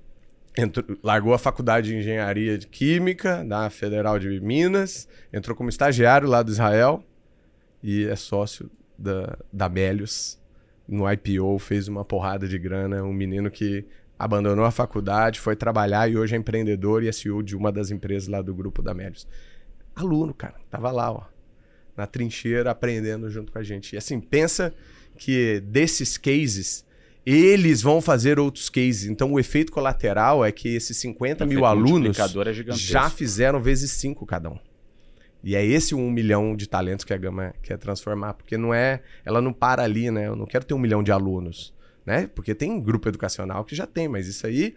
entrou, largou a faculdade de engenharia de química da Federal de Minas, entrou como estagiário lá do Israel e é sócio da, da. No IPO, fez uma porrada de grana. Um menino que abandonou a faculdade, foi trabalhar e hoje é empreendedor e é CEO de uma das empresas lá do grupo da Melius. Aluno, cara, tava lá, ó, na trincheira aprendendo junto com a gente. E assim, pensa que desses cases, eles vão fazer outros cases. Então, o efeito colateral é que esses 50 mil alunos é já fizeram vezes 5 cada um. E é esse um milhão de talentos que a Gama quer transformar. Porque não é. Ela não para ali, né? Eu não quero ter um milhão de alunos. Né? Porque tem grupo educacional que já tem, mas isso aí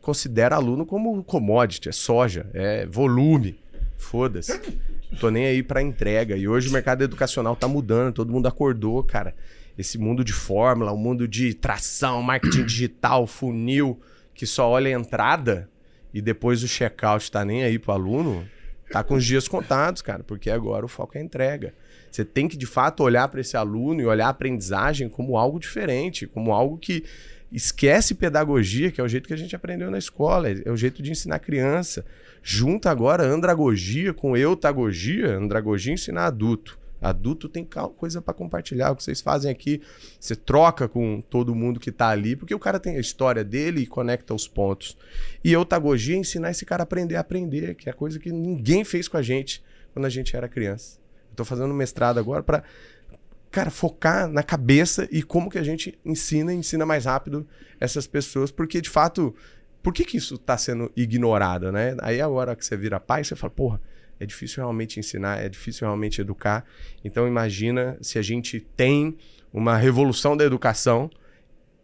considera aluno como commodity, é soja, é volume. Foda-se. Tô nem aí pra entrega. E hoje o mercado educacional tá mudando, todo mundo acordou, cara. Esse mundo de fórmula, o mundo de tração, marketing digital, funil, que só olha a entrada e depois o checkout tá nem aí pro aluno, tá com os dias contados, cara, porque agora o foco é entrega. Você tem que de fato olhar para esse aluno e olhar a aprendizagem como algo diferente, como algo que esquece pedagogia, que é o jeito que a gente aprendeu na escola, é o jeito de ensinar criança. Junta agora andragogia com eutagogia, andragogia ensinar adulto. Adulto tem coisa para compartilhar. O que vocês fazem aqui, você troca com todo mundo que está ali, porque o cara tem a história dele e conecta os pontos. E eutagogia é ensinar esse cara a aprender a aprender, que é coisa que ninguém fez com a gente quando a gente era criança. Estou fazendo mestrado agora para cara, focar na cabeça e como que a gente ensina, ensina mais rápido essas pessoas, porque de fato, por que que isso está sendo ignorado, né? Aí agora que você vira pai, você fala, porra, é difícil realmente ensinar, é difícil realmente educar. Então imagina se a gente tem uma revolução da educação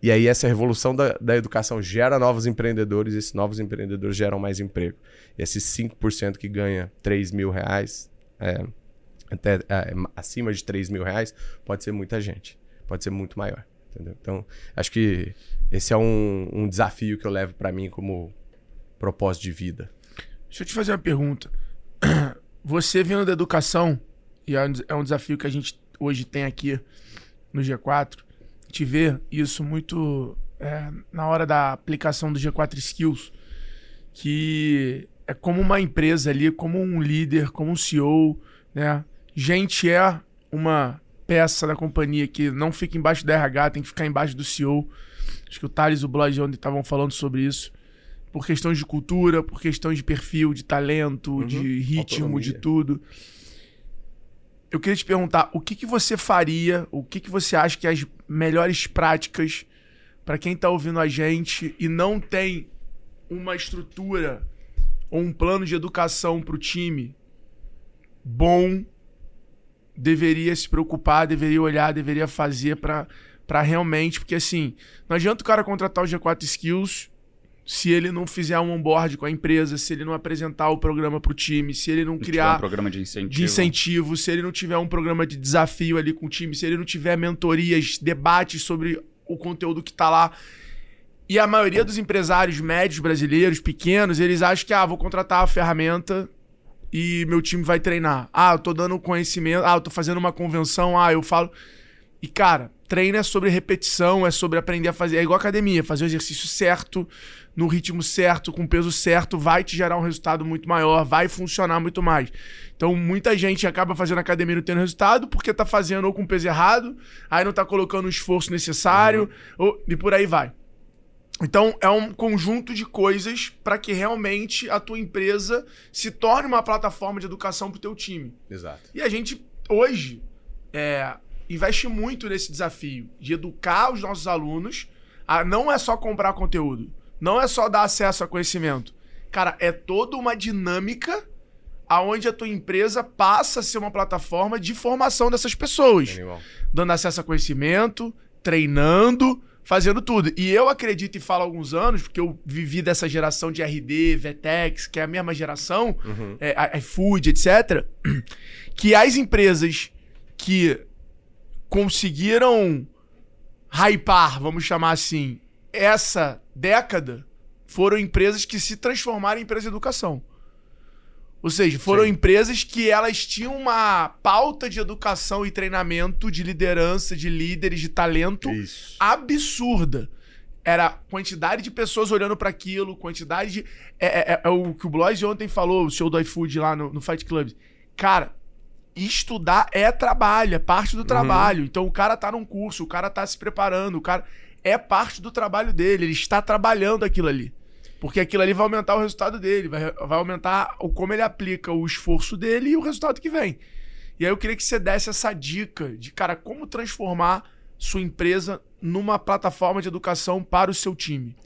e aí essa revolução da, da educação gera novos empreendedores esses novos empreendedores geram mais emprego. E esses 5% que ganha 3 mil reais, é, até é, acima de 3 mil reais, pode ser muita gente. Pode ser muito maior. Entendeu? Então, acho que esse é um, um desafio que eu levo para mim como propósito de vida. Deixa eu te fazer uma pergunta. Você vindo da educação, e é, é um desafio que a gente hoje tem aqui no G4, te ver isso muito é, na hora da aplicação do G4 Skills, que é como uma empresa ali, como um líder, como um CEO, né? Gente é uma peça da companhia que não fica embaixo do RH, tem que ficar embaixo do CEO. Acho que o Thales e o Blood onde estavam falando sobre isso. Por questões de cultura, por questões de perfil, de talento, uhum. de ritmo, Autonomia. de tudo. Eu queria te perguntar, o que, que você faria, o que, que você acha que é as melhores práticas para quem está ouvindo a gente e não tem uma estrutura ou um plano de educação para o time bom deveria se preocupar, deveria olhar, deveria fazer para para realmente, porque assim, não adianta o cara contratar o G4 Skills, se ele não fizer um onboard com a empresa, se ele não apresentar o programa pro time, se ele não criar um programa de incentivo. de incentivo, se ele não tiver um programa de desafio ali com o time, se ele não tiver mentorias, debates sobre o conteúdo que tá lá. E a maioria dos empresários médios brasileiros, pequenos, eles acham que, ah, vou contratar a ferramenta e meu time vai treinar. Ah, eu tô dando conhecimento, ah, eu tô fazendo uma convenção, ah, eu falo. E, cara, treino é sobre repetição, é sobre aprender a fazer. É igual academia, fazer o exercício certo, no ritmo certo, com peso certo, vai te gerar um resultado muito maior, vai funcionar muito mais. Então, muita gente acaba fazendo academia e não tendo resultado porque tá fazendo ou com peso errado, aí não tá colocando o esforço necessário, ou, e por aí vai. Então, é um conjunto de coisas para que realmente a tua empresa se torne uma plataforma de educação para o teu time. Exato. E a gente, hoje, é, investe muito nesse desafio de educar os nossos alunos. A, não é só comprar conteúdo, não é só dar acesso a conhecimento. Cara, é toda uma dinâmica aonde a tua empresa passa a ser uma plataforma de formação dessas pessoas Animal. dando acesso a conhecimento, treinando, fazendo tudo. E eu acredito e falo há alguns anos, porque eu vivi dessa geração de RD, Vetex, que é a mesma geração, Uhum. é, iFood, etc., que as empresas que conseguiram hypar, vamos chamar assim, essa década, foram empresas que se transformaram em empresas de educação. Ou seja, foram Sim. empresas que elas tinham uma pauta de educação e treinamento, de liderança, de líderes, de talento Isso. absurda. Era quantidade de pessoas olhando pra aquilo, quantidade de. É, é- é- é o que o Blois ontem falou, o show do iFood lá no, no Fight Club. Cara, estudar é trabalho, é parte do trabalho. Então o cara tá num curso, o cara tá se preparando, o cara. É parte do trabalho dele, ele está trabalhando aquilo ali. Porque aquilo ali vai aumentar o resultado dele, vai, vai aumentar o como ele aplica o esforço dele e o resultado que vem. E aí eu queria que você desse essa dica de, cara, como transformar sua empresa numa plataforma de educação para o seu time.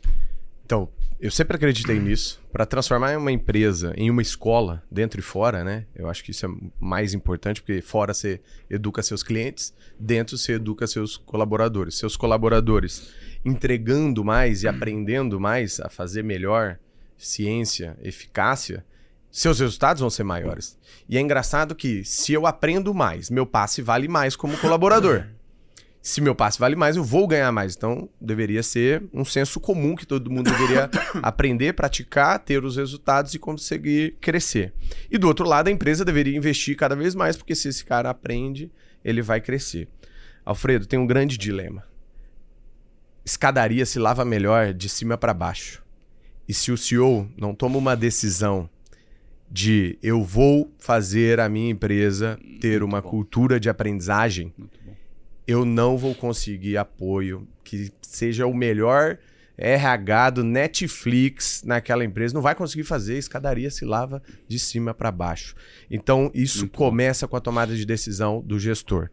Então, eu sempre acreditei nisso. Para transformar uma empresa em uma escola, dentro e fora, né? Eu acho que isso é mais importante, porque fora você educa seus clientes, dentro você educa seus colaboradores. Seus colaboradores entregando mais e aprendendo mais a fazer melhor ciência, eficácia, seus resultados vão ser maiores. E é engraçado que se eu aprendo mais, meu passe vale mais como colaborador. Se meu passe vale mais, eu vou ganhar mais. Então, deveria ser um senso comum que todo mundo deveria aprender, praticar, ter os resultados e conseguir crescer. E do outro lado, a empresa deveria investir cada vez mais, porque se esse cara aprende, ele vai crescer. Alfredo, tem um grande dilema. Escadaria se lava melhor de cima para baixo. E se o CEO não toma uma decisão de eu vou fazer a minha empresa ter uma cultura de aprendizagem, Muito bom. Eu não vou conseguir apoio que seja o melhor RH do Netflix naquela empresa. Não vai conseguir fazer, escadaria se lava de cima para baixo. Então, isso Muito bom. começa com a tomada de decisão do gestor.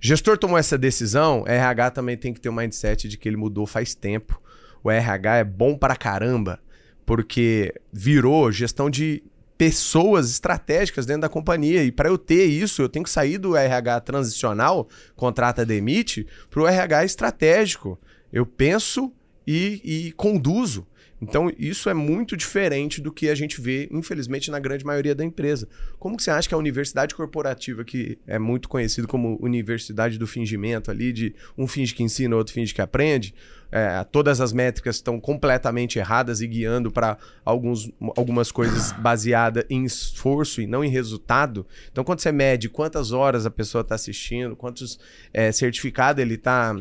Gestor tomou essa decisão, RH também tem que ter um mindset de que ele mudou faz tempo. O RH é bom pra caramba, porque virou gestão de pessoas estratégicas dentro da companhia. E para eu ter isso, eu tenho que sair do RH transicional, contrata, demite, para o RH estratégico. Eu penso e, e conduzo. Então, isso é muito diferente do que a gente vê, infelizmente, na grande maioria da empresa. Como que você acha que a universidade corporativa, que é muito conhecido como universidade do fingimento ali, de um finge que ensina, outro finge que aprende, é, todas as métricas estão completamente erradas e guiando para algumas coisas baseadas em esforço e não em resultado. Então, quando você mede quantas horas a pessoa está assistindo, quantos é, certificados ele está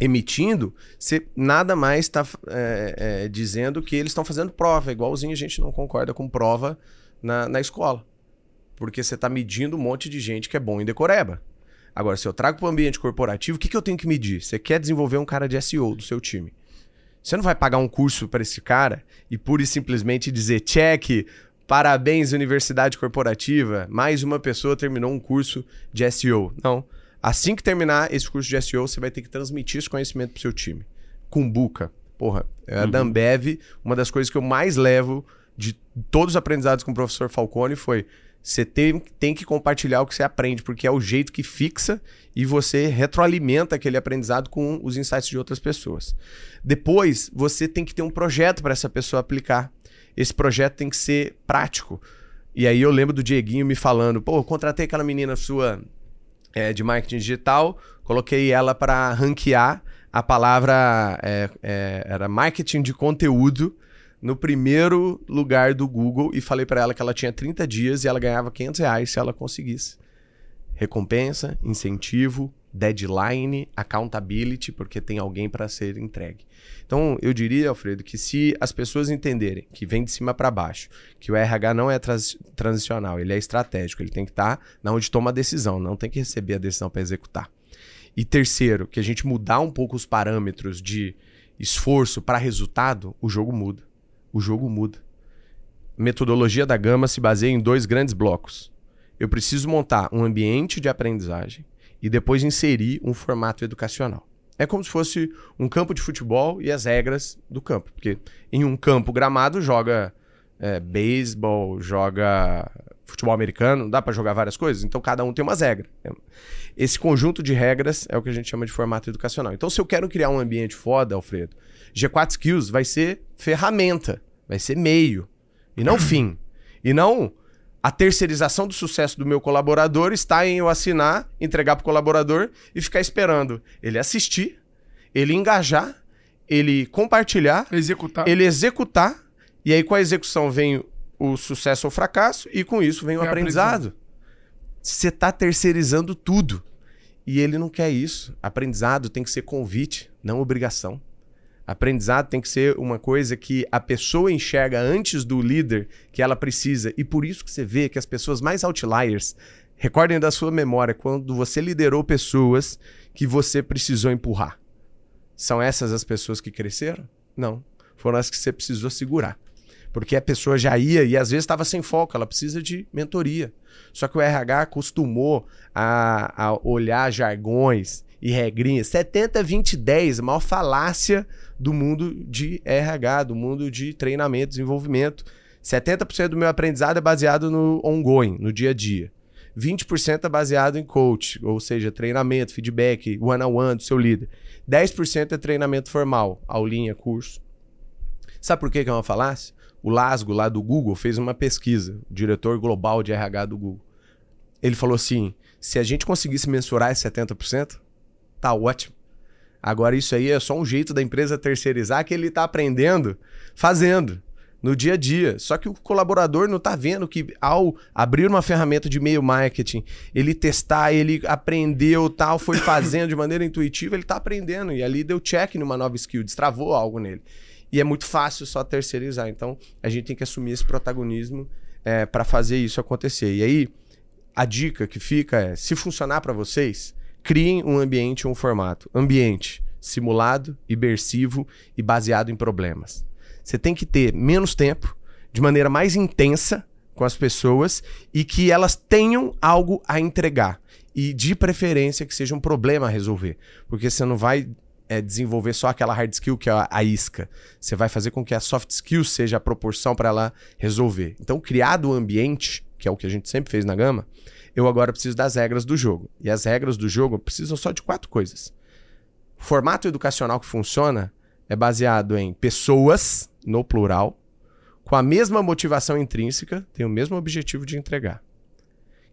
emitindo, você nada mais está dizendo que eles estão fazendo prova. Igualzinho a gente não concorda com prova na, na escola. Porque você está medindo um monte de gente que é bom em decoreba. Agora, se eu trago para o ambiente corporativo, o que, que eu tenho que medir? Você quer desenvolver um cara de SEO do seu time. Você não vai pagar um curso para esse cara e pura e simplesmente dizer check, parabéns Universidade Corporativa, mais uma pessoa terminou um curso de SEO. Não. Assim que terminar esse curso de SEO, você vai ter que transmitir esse conhecimento pro seu time. Cumbuca. Porra, a Uhum. da Ambev, uma das coisas que eu mais levo de todos os aprendizados com o professor Falcone foi Você tem, tem que compartilhar o que você aprende, porque é o jeito que fixa e você retroalimenta aquele aprendizado com os insights de outras pessoas. Depois, você tem que ter um projeto para essa pessoa aplicar. Esse projeto tem que ser prático. E aí eu lembro do Dieguinho me falando: pô, eu contratei aquela menina sua é, de marketing digital, coloquei ela para ranquear a palavra é, é, era marketing de conteúdo no primeiro lugar do Google e falei para ela que ela tinha 30 dias e ela ganhava 500 reais se ela conseguisse. Recompensa, incentivo, deadline, accountability, porque tem alguém para ser entregue. Então, eu diria, Alfredo, que se as pessoas entenderem que vem de cima para baixo, que o RH não é trans transicional, ele é estratégico, ele tem que estar tá na onde toma a decisão, não tem que receber a decisão para executar. E terceiro, que a gente mudar um pouco os parâmetros de esforço para resultado, o jogo muda o jogo muda. A metodologia da Gama se baseia em dois grandes blocos. Eu preciso montar um ambiente de aprendizagem e depois inserir um formato educacional. É como se fosse um campo de futebol e as regras do campo. Porque em um campo gramado joga é, beisebol, joga futebol americano, dá para jogar várias coisas, então cada um tem umas regras. Esse conjunto de regras é o que a gente chama de formato educacional. Então, se eu quero criar um ambiente foda, Alfredo, G4 Skills vai ser ferramenta. Vai ser meio. E não fim. E não a terceirização do sucesso do meu colaborador está em eu assinar, entregar para o colaborador e ficar esperando ele assistir, ele engajar, ele compartilhar, executar. ele executar. E aí, com a execução, vem o sucesso ou fracasso, e com isso vem o aprendizado. Você está terceirizando tudo. E ele não quer isso. Aprendizado tem que ser convite, não obrigação. Aprendizado tem que ser uma coisa que a pessoa enxerga antes do líder que ela precisa. E por isso que você vê que as pessoas mais outliers recordem da sua memória quando você liderou pessoas que você precisou empurrar. São essas as pessoas que cresceram? Não. Foram as que você precisou segurar. Porque a pessoa já ia e às vezes estava sem foco, ela precisa de mentoria. Só que o RH acostumou a, a olhar jargões e regrinhas. 70, 20, 10, a maior falácia do mundo de RH, do mundo de treinamento, desenvolvimento. 70% do meu aprendizado é baseado no ongoing, no dia a dia. 20% é baseado em coach, ou seja, treinamento, feedback, one-on-one -on -one do seu líder. 10% é treinamento formal, aulinha, curso. Sabe por que é uma falácia? O Lasgo, lá do Google, fez uma pesquisa, o diretor global de RH do Google. Ele falou assim: se a gente conseguisse mensurar esse 70%, tá ótimo. Agora, isso aí é só um jeito da empresa terceirizar que ele está aprendendo fazendo no dia a dia. Só que o colaborador não está vendo que ao abrir uma ferramenta de e-mail marketing, ele testar, ele aprendeu, tal, foi fazendo de maneira intuitiva, ele está aprendendo. E ali deu check numa nova skill, destravou algo nele. E é muito fácil só terceirizar. Então, a gente tem que assumir esse protagonismo é, para fazer isso acontecer. E aí, a dica que fica é: se funcionar para vocês, Criem um ambiente, um formato. Ambiente simulado, imersivo e baseado em problemas. Você tem que ter menos tempo, de maneira mais intensa com as pessoas e que elas tenham algo a entregar. E de preferência que seja um problema a resolver. Porque você não vai é, desenvolver só aquela hard skill que é a, a, isca. Você vai fazer com que a soft skill seja a proporção para ela resolver. Então, criado o ambiente, que é o que a gente sempre fez na gama, eu agora preciso das regras do jogo. E as regras do jogo precisam só de quatro coisas. O formato educacional que funciona é baseado em pessoas, no plural, com a mesma motivação intrínseca, tem o mesmo objetivo de entregar.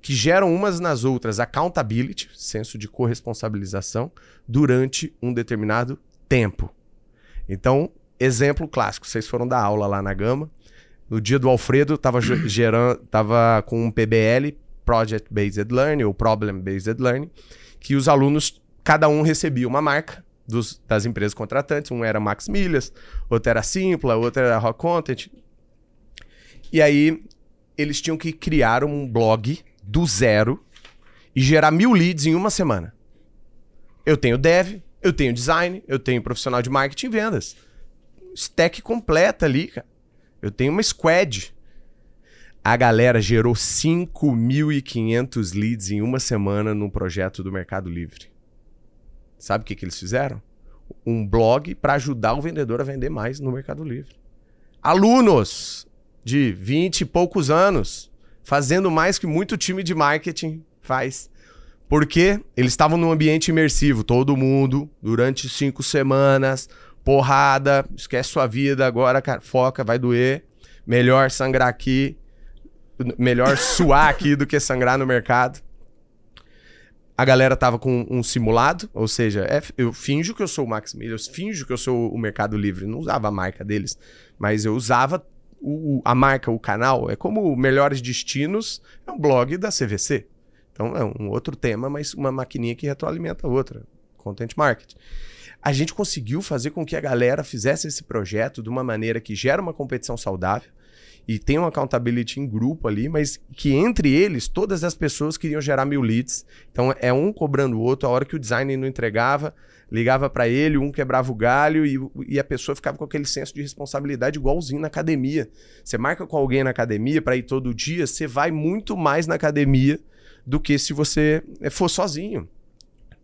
Que geram umas nas outras accountability, senso de corresponsabilização, durante um determinado tempo. Então, exemplo clássico, vocês foram dar aula lá na Gama. No dia do Alfredo, estava gerando, tava com um PBL Project Based Learning ou Problem Based Learning, que os alunos, cada um recebia uma marca dos, das empresas contratantes. Um era Max Milhas, outro era Simpla, outro era Rock Content. E aí eles tinham que criar um blog do zero e gerar mil leads em uma semana. Eu tenho dev, eu tenho design, eu tenho profissional de marketing e vendas. Stack completa ali, cara. Eu tenho uma squad a galera gerou 5.500 leads em uma semana num projeto do Mercado Livre. Sabe o que, que eles fizeram? Um blog para ajudar o vendedor a vender mais no Mercado Livre. Alunos de 20 e poucos anos fazendo mais que muito time de marketing faz. Porque eles estavam num ambiente imersivo, todo mundo, durante cinco semanas, porrada, esquece sua vida agora, cara, foca, vai doer. Melhor sangrar aqui, melhor suar aqui do que sangrar no mercado. A galera tava com um simulado, ou seja, é, eu finjo que eu sou o Max Miller, eu finjo que eu sou o Mercado Livre, não usava a marca deles, mas eu usava o, a marca, o canal, é como Melhores Destinos, é um blog da CVC. Então é um outro tema, mas uma maquininha que retroalimenta a outra. Content Marketing. A gente conseguiu fazer com que a galera fizesse esse projeto de uma maneira que gera uma competição saudável e tem uma accountability em grupo ali, mas que entre eles, todas as pessoas queriam gerar mil leads. Então é um cobrando o outro. A hora que o design não entregava, ligava para ele, um quebrava o galho e, e, a pessoa ficava com aquele senso de responsabilidade igualzinho na academia. Você marca com alguém na academia para ir todo dia, você vai muito mais na academia do que se você eh, for sozinho.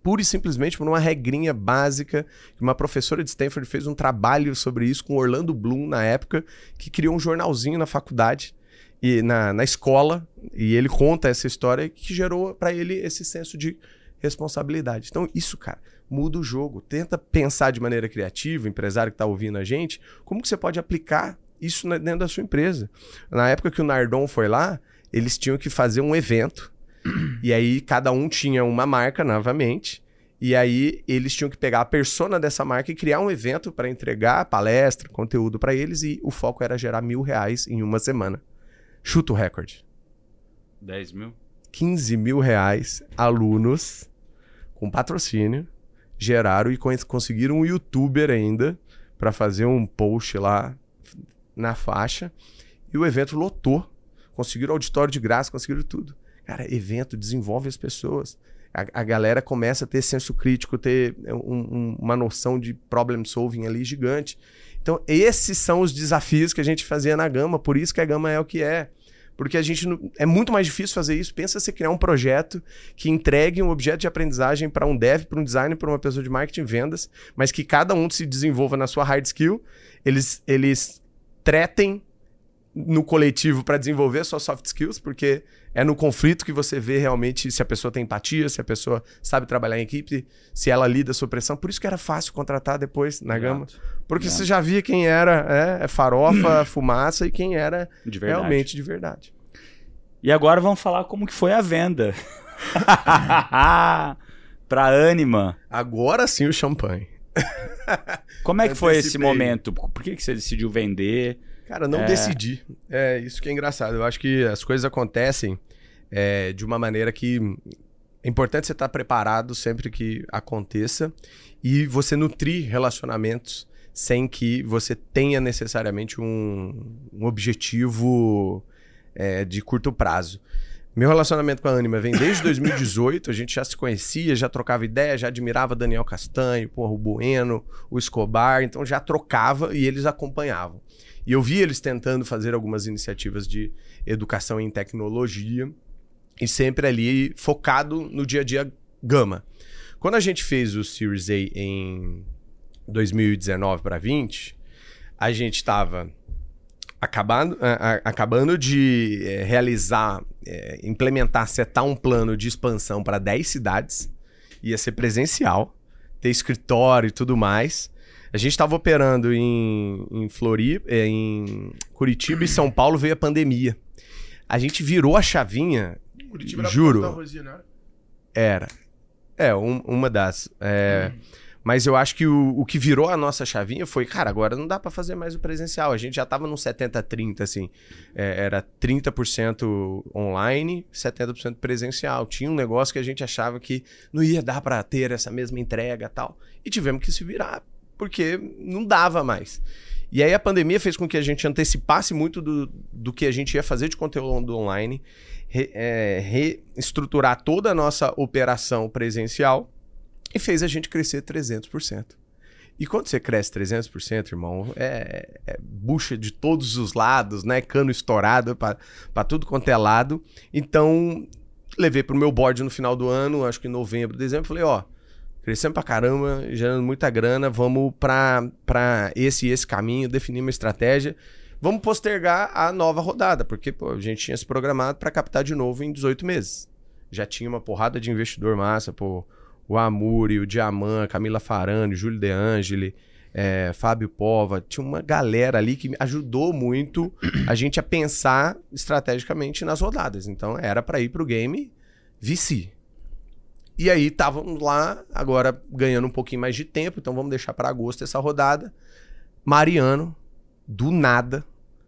Pura e simplesmente por uma regrinha básica. Uma professora de Stanford fez um trabalho sobre isso com Orlando Bloom na época, que criou um jornalzinho na faculdade e na, na escola, e ele conta essa história que gerou para ele esse senso de responsabilidade. Então, isso, cara, muda o jogo. Tenta pensar de maneira criativa, empresário que está ouvindo a gente, como que você pode aplicar isso dentro da sua empresa. Na época que o Nardon foi lá, eles tinham que fazer um evento e aí cada um tinha uma marca novamente. E aí eles tinham que pegar a persona dessa marca e criar um evento para entregar palestra, conteúdo para eles. E o foco era gerar mil reais em uma semana. Chuta o recorde. 10 mil? 15 mil reais, alunos com patrocínio, geraram e conseguiram um youtuber ainda para fazer um post lá na faixa. E o evento lotou. Conseguiram auditório de graça, conseguiram tudo. Cara, evento desenvolve as pessoas. A, a galera começa a ter senso crítico, ter um, um, uma noção de problem solving ali gigante. Então, esses são os desafios que a gente fazia na Gama, por isso que a Gama é o que é. Porque a gente não, é muito mais difícil fazer isso. Pensa você criar um projeto que entregue um objeto de aprendizagem para um dev, para um designer, para uma pessoa de marketing e vendas, mas que cada um se desenvolva na sua hard skill, eles, eles tretem no coletivo para desenvolver suas soft skills, porque é no conflito que você vê realmente se a pessoa tem empatia, se a pessoa sabe trabalhar em equipe, se ela lida sob pressão. Por isso que era fácil contratar depois na Exato. Gama. Porque Exato. você já via quem era é, é farofa, fumaça e quem era de realmente de verdade. E agora vamos falar como que foi a venda. para Anima. Agora sim o champanhe. Como é que foi esse momento? Por que, que você decidiu vender? Cara, não é... decidi. É isso que é engraçado. Eu acho que as coisas acontecem é, de uma maneira que é importante você estar preparado sempre que aconteça e você nutrir relacionamentos sem que você tenha necessariamente um, um objetivo é, de curto prazo. Meu relacionamento com a Anima vem desde 2018, a gente já se conhecia, já trocava ideia, já admirava Daniel Castanho, porra, o Bueno, o Escobar, então já trocava e eles acompanhavam. E eu vi eles tentando fazer algumas iniciativas de educação em tecnologia e sempre ali focado no dia a dia gama. Quando a gente fez o Series A em 2019 para 20, a gente estava acabando, acabando de é, realizar, é, implementar, setar um plano de expansão para 10 cidades. Ia ser presencial, ter escritório e tudo mais. A gente estava operando em, em Floripa, é, em Curitiba e São Paulo veio a pandemia. A gente virou a chavinha. Curitiba juro. Era, Rosia, né? era. É, um, uma das. É, hum. Mas eu acho que o, o que virou a nossa chavinha foi, cara, agora não dá para fazer mais o presencial. A gente já tava no 70-30, assim. É, era 30% online, 70% presencial. Tinha um negócio que a gente achava que não ia dar para ter essa mesma entrega tal. E tivemos que se virar porque não dava mais. E aí a pandemia fez com que a gente antecipasse muito do, do que a gente ia fazer de conteúdo online, re, é, reestruturar toda a nossa operação presencial e fez a gente crescer 300%. E quando você cresce 300%, irmão, é, é bucha de todos os lados, né? Cano estourado para tudo quanto é lado. Então, levei para o meu board no final do ano, acho que em novembro, dezembro, falei, ó, crescendo pra caramba, gerando muita grana, vamos pra, pra esse e esse caminho, definir uma estratégia. vamos postergar a nova rodada, porque pô, a gente tinha se programado para captar de novo em 18 meses. Já tinha uma porrada de investidor massa, pô, o Amuri, o Diamant, Camila Farani, Júlio De Angeli, é, Fábio Pova, tinha uma galera ali que ajudou muito a gente a pensar estrategicamente nas rodadas. Então era para ir pro game VC. E aí estávamos lá, agora ganhando um pouquinho mais de tempo, então vamos deixar para agosto essa rodada. Mariano, do nada,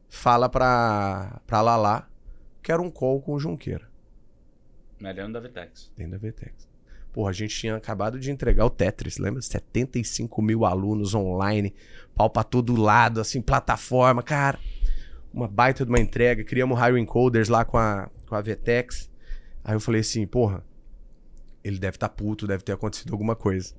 fala pra, pra Lala, quero um call com o Junqueira. Mariano da Vitex. Dentro da VTEX. Porra, a gente tinha acabado de entregar o Tetris, lembra? 75 mil alunos online, pau pra todo lado, assim, plataforma, cara. Uma baita de uma entrega, criamos hiring coders lá com a, com a VTEX. Aí eu falei assim, porra, ele deve estar tá puto, deve ter acontecido alguma coisa.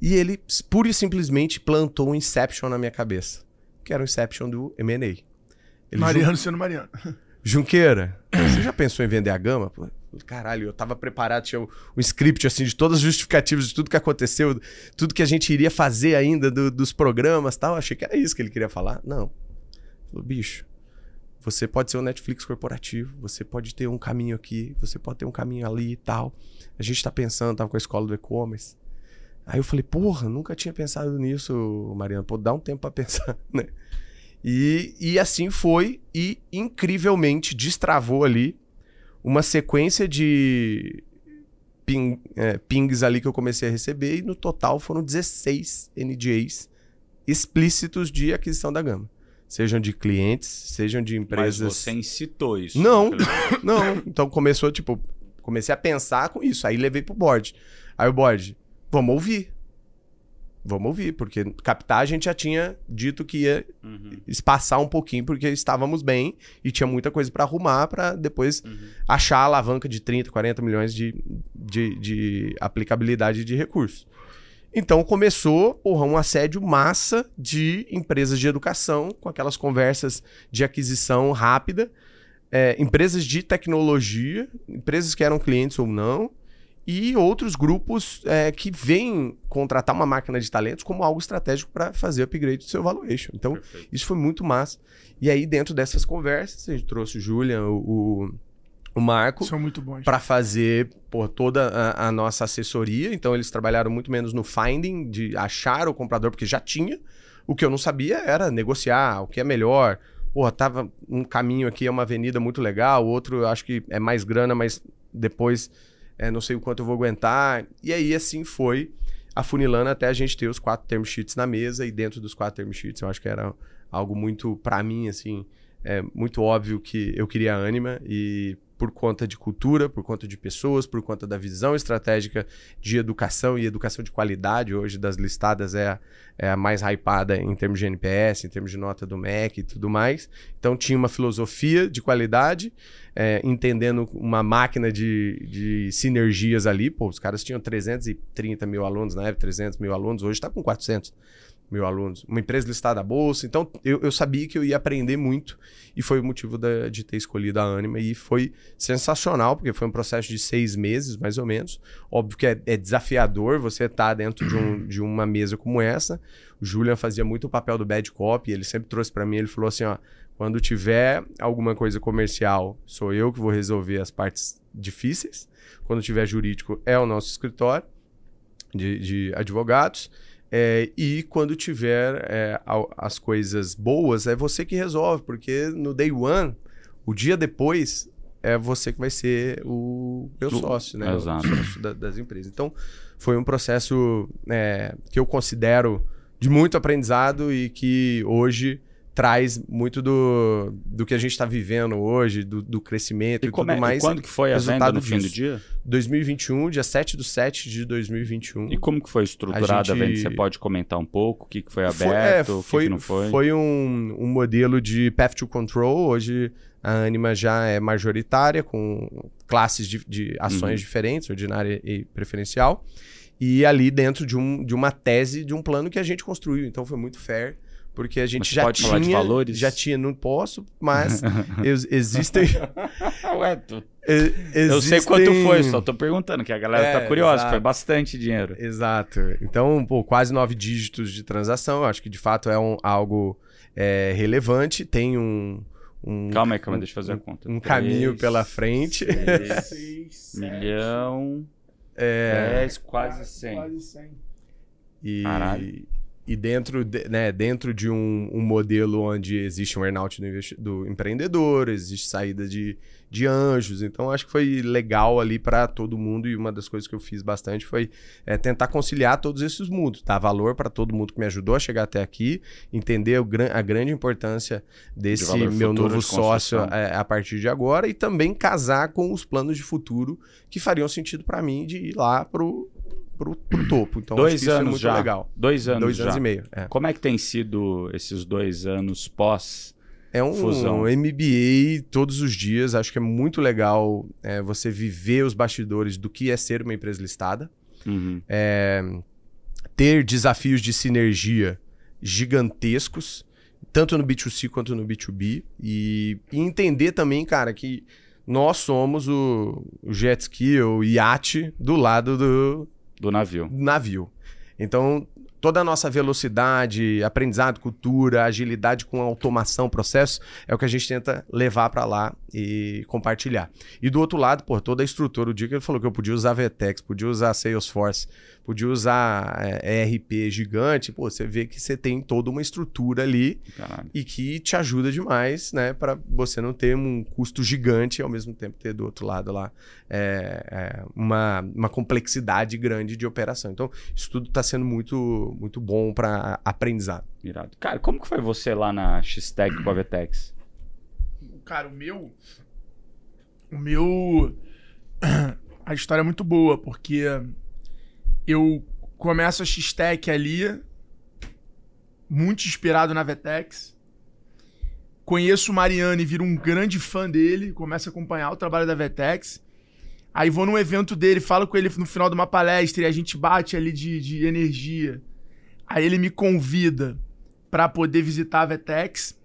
E ele, pura e simplesmente, plantou um Inception na minha cabeça. Que era o Inception do M&A. Mariano sendo Mariano. Junqueira, você já pensou em vender a gama? Pô, Caralho, eu tava preparado, tinha o script assim de todas as justificativas de tudo que aconteceu, tudo que a gente iria fazer ainda do- dos programas tal. Achei que era isso que ele queria falar. Não. Falou, bicho, você pode ser o Netflix corporativo, você pode ter um caminho aqui, você pode ter um caminho ali e tal. A gente tá pensando, tava com a escola do e-commerce. Aí eu falei, porra, nunca tinha pensado nisso, Mariana. Pô, dá um tempo pra pensar, né? E, e assim foi, e incrivelmente destravou ali uma sequência de ping- é, pings ali que eu comecei a receber, e no total foram 16 NDAs explícitos de aquisição da gama. Sejam de clientes, sejam de Mas empresas. você incitou isso. Não. naquele- Não, então começou, tipo, comecei a pensar com isso. Aí levei pro board. Aí o board, vamos ouvir. Vamos ouvir, porque captar a gente já tinha dito que ia Uhum, espaçar um pouquinho, porque estávamos bem e tinha muita coisa para arrumar para depois uhum. achar a alavanca de 30, 40 milhões de, de, de aplicabilidade de recursos. Então começou porra, um assédio massa de empresas de educação, com aquelas conversas de aquisição rápida, é, empresas de tecnologia, empresas que eram clientes ou não, e outros grupos é, que vêm contratar uma máquina de talentos como algo estratégico para fazer upgrade do seu valuation. Então, Perfeito. isso foi muito massa. E aí, dentro dessas conversas, a gente trouxe o Julian, o, o, o Marco, São muito bons. para fazer por toda a, a nossa assessoria. Então, eles trabalharam muito menos no finding, de achar o comprador, porque já tinha. O que eu não sabia era negociar, o que é melhor. Porra, tava um caminho aqui, é uma avenida muito legal, outro eu acho que é mais grana, mas depois é, não sei o quanto eu vou aguentar. E aí, assim foi afunilando até a gente ter os quatro term sheets na mesa. E dentro dos quatro term sheets, eu acho que era algo muito, para mim, assim, é muito óbvio que eu queria a Anima. E por conta de cultura, por conta de pessoas, por conta da visão estratégica de educação e educação de qualidade, hoje das listadas é a, é a mais hypada em termos de NPS, em termos de nota do MEC e tudo mais. Então tinha uma filosofia de qualidade, é, entendendo uma máquina de, de sinergias ali. Pô, os caras tinham 330 mil alunos na época, 300 mil alunos, hoje está com 400 mil alunos. Uma empresa listada à bolsa. Então eu, eu sabia que eu ia aprender muito e foi o motivo da- de ter escolhido a Anima. E foi sensacional, porque foi um processo de seis meses, mais ou menos. Óbvio que é, é desafiador você estar dentro de, um- de uma mesa como essa. O Julian fazia muito o papel do bad cop, ele sempre trouxe para mim, ele falou assim, ó, quando tiver alguma coisa comercial, sou eu que vou resolver as partes difíceis. Quando tiver jurídico, é o nosso escritório de, de advogados. É, e quando tiver é, as coisas boas, é você que resolve, porque no day one, o dia depois, é você que vai ser o meu sócio, né? Exato. O sócio da- das empresas. Então, foi um processo é, que eu considero de muito aprendizado e que hoje traz muito do, do que a gente está vivendo hoje, do, do crescimento e, E, como é- tudo e mais. quando que foi a venda no fim do dia? 2021, dia 7 do 7 de 2021. E como que foi estruturada a, gente- venda? Você pode comentar um pouco? O que, que foi Foi- aberto? é, o que foi, que não foi? um, um modelo de path to control. Hoje a Anima já é majoritária, com classes de, de ações Uhum. diferentes, ordinária e preferencial. E ali dentro de, um, de uma tese, de um plano que a gente construiu. Então foi muito fair, porque a gente Mas já pode tinha, falar de valores? já tinha, não posso, mas ex- existem, Ué, tu- e- Eu sei existem- quanto foi, só tô perguntando, que a galera É, tá curiosa. exato. Foi bastante dinheiro. Exato. Então, pô, quase nove dígitos de transação. Eu acho que de fato é um, algo é, relevante. Tem um. um Calma aí, calma aí, um- deixa eu fazer a conta. um caminho pela frente. seis, milhão, É, 10, quase 100. Quase 100. e, Caralho. E dentro de, né, dentro de um, um modelo onde existe um earnout do, do empreendedor, existe saída de, de anjos. Então, acho que foi legal ali para todo mundo. E uma das coisas que eu fiz bastante foi é, tentar conciliar todos esses mundos, dar valor para todo mundo que me ajudou a chegar até aqui, entender o a grande importância desse valor meu novo de sócio construção. é, a partir de agora e também casar com os planos de futuro que fariam sentido para mim de ir lá pro, pro, pro topo. Então, dois é anos já. legal. Dois anos Dois já. anos e meio. É. Como é que tem sido esses dois anos pós? É um Fusão. MBA todos os dias. Acho que é muito legal é, você viver os bastidores do que é ser uma empresa listada. Uhum. Ter desafios de sinergia gigantescos, tanto no B2C quanto no B2B. E, e entender também, cara, que nós somos o, o jet ski, o iate do lado do, Do navio. navio. Então, toda a nossa velocidade, aprendizado, cultura, agilidade com automação, processo, é o que a gente tenta levar para lá e compartilhar. E do outro lado, pô, toda a estrutura, o dia que ele falou que eu podia usar Vetex, podia usar Salesforce, podia usar é, ERP gigante, pô, você vê que você tem toda uma estrutura ali Caralho. e que te ajuda demais, né, para você não ter um custo gigante e ao mesmo tempo ter do outro lado lá é, é, uma, uma complexidade grande de operação. Então, isso tudo está sendo muito, muito bom para aprendizado. Irado. Cara, como que foi você lá na X-Tech com a Vetex? Cara, o meu. O meu. A história é muito boa, porque eu começo a X-Tech ali, muito inspirado na Vetex. Conheço o Mariano e viro um grande fã dele, começo a acompanhar o trabalho da Vetex. Aí vou num evento dele, falo com ele no final de uma palestra e a gente bate ali de, de energia. Aí ele me convida para poder visitar a Vetex.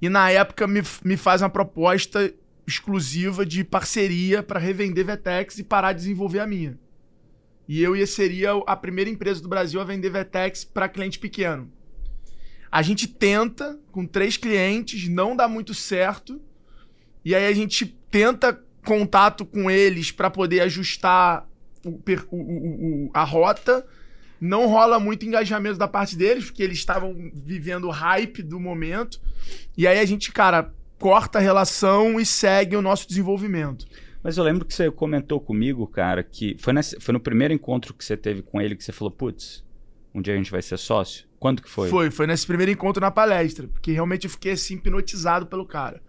E na época me, me faz uma proposta exclusiva de parceria para revender Vetex e parar de desenvolver a minha. E eu ia seria a primeira empresa do Brasil a vender Vetex para cliente pequeno. A gente tenta com três clientes, não dá muito certo. E aí a gente tenta contato com eles para poder ajustar o o- o- a rota. Não rola muito engajamento da parte deles, porque eles estavam vivendo o hype do momento. E aí a gente, cara, corta a relação e segue o nosso desenvolvimento. Mas eu lembro que você comentou comigo, cara, que foi, nesse- foi no primeiro encontro que você teve com ele que você falou, putz, um dia a gente vai ser sócio? Quando que foi? Foi, foi nesse primeiro encontro na palestra, porque realmente eu fiquei assim hipnotizado pelo cara.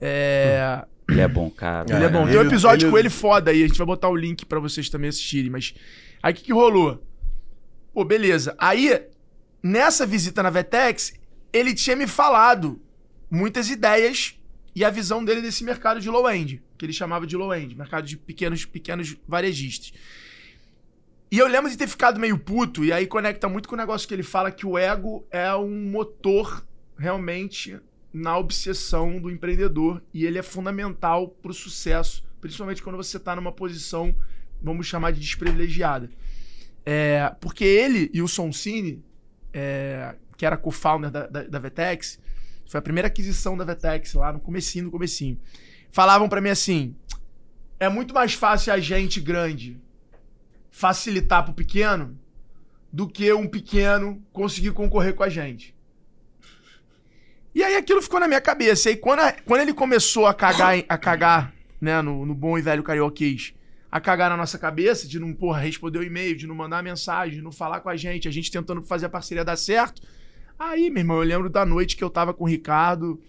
É, Ele é bom, cara. Ele é bom. Ele- Tem um episódio ele- com ele foda aí, a gente vai botar o link pra vocês também assistirem, mas aí o que, que rolou? Pô, beleza. Aí, nessa visita na Vetex, ele tinha me falado muitas ideias e a visão dele desse mercado de low-end, que ele chamava de low-end, mercado de pequenos, pequenos varejistas. E eu lembro de ter ficado meio puto, e aí conecta muito com o negócio que ele fala que o ego é um motor realmente na obsessão do empreendedor e ele é fundamental para o sucesso, principalmente quando você está numa posição, vamos chamar de desprivilegiada. É, porque ele e o Sonsini, é, que era co-founder da, da, da Vetex, foi a primeira aquisição da Vetex lá no comecinho, no comecinho. Falavam para mim assim, é muito mais fácil a gente grande facilitar pro pequeno do que um pequeno conseguir concorrer com a gente. E aí aquilo ficou na minha cabeça. E aí quando, a- quando ele começou a cagar, a cagar né, no, no bom e velho carioquês, a cagar na nossa cabeça, de não, porra, responder o e-mail, de não mandar mensagem, de não falar com a gente, a gente tentando fazer a parceria dar certo. Aí, meu irmão, eu lembro da noite que eu tava com o Ricardo,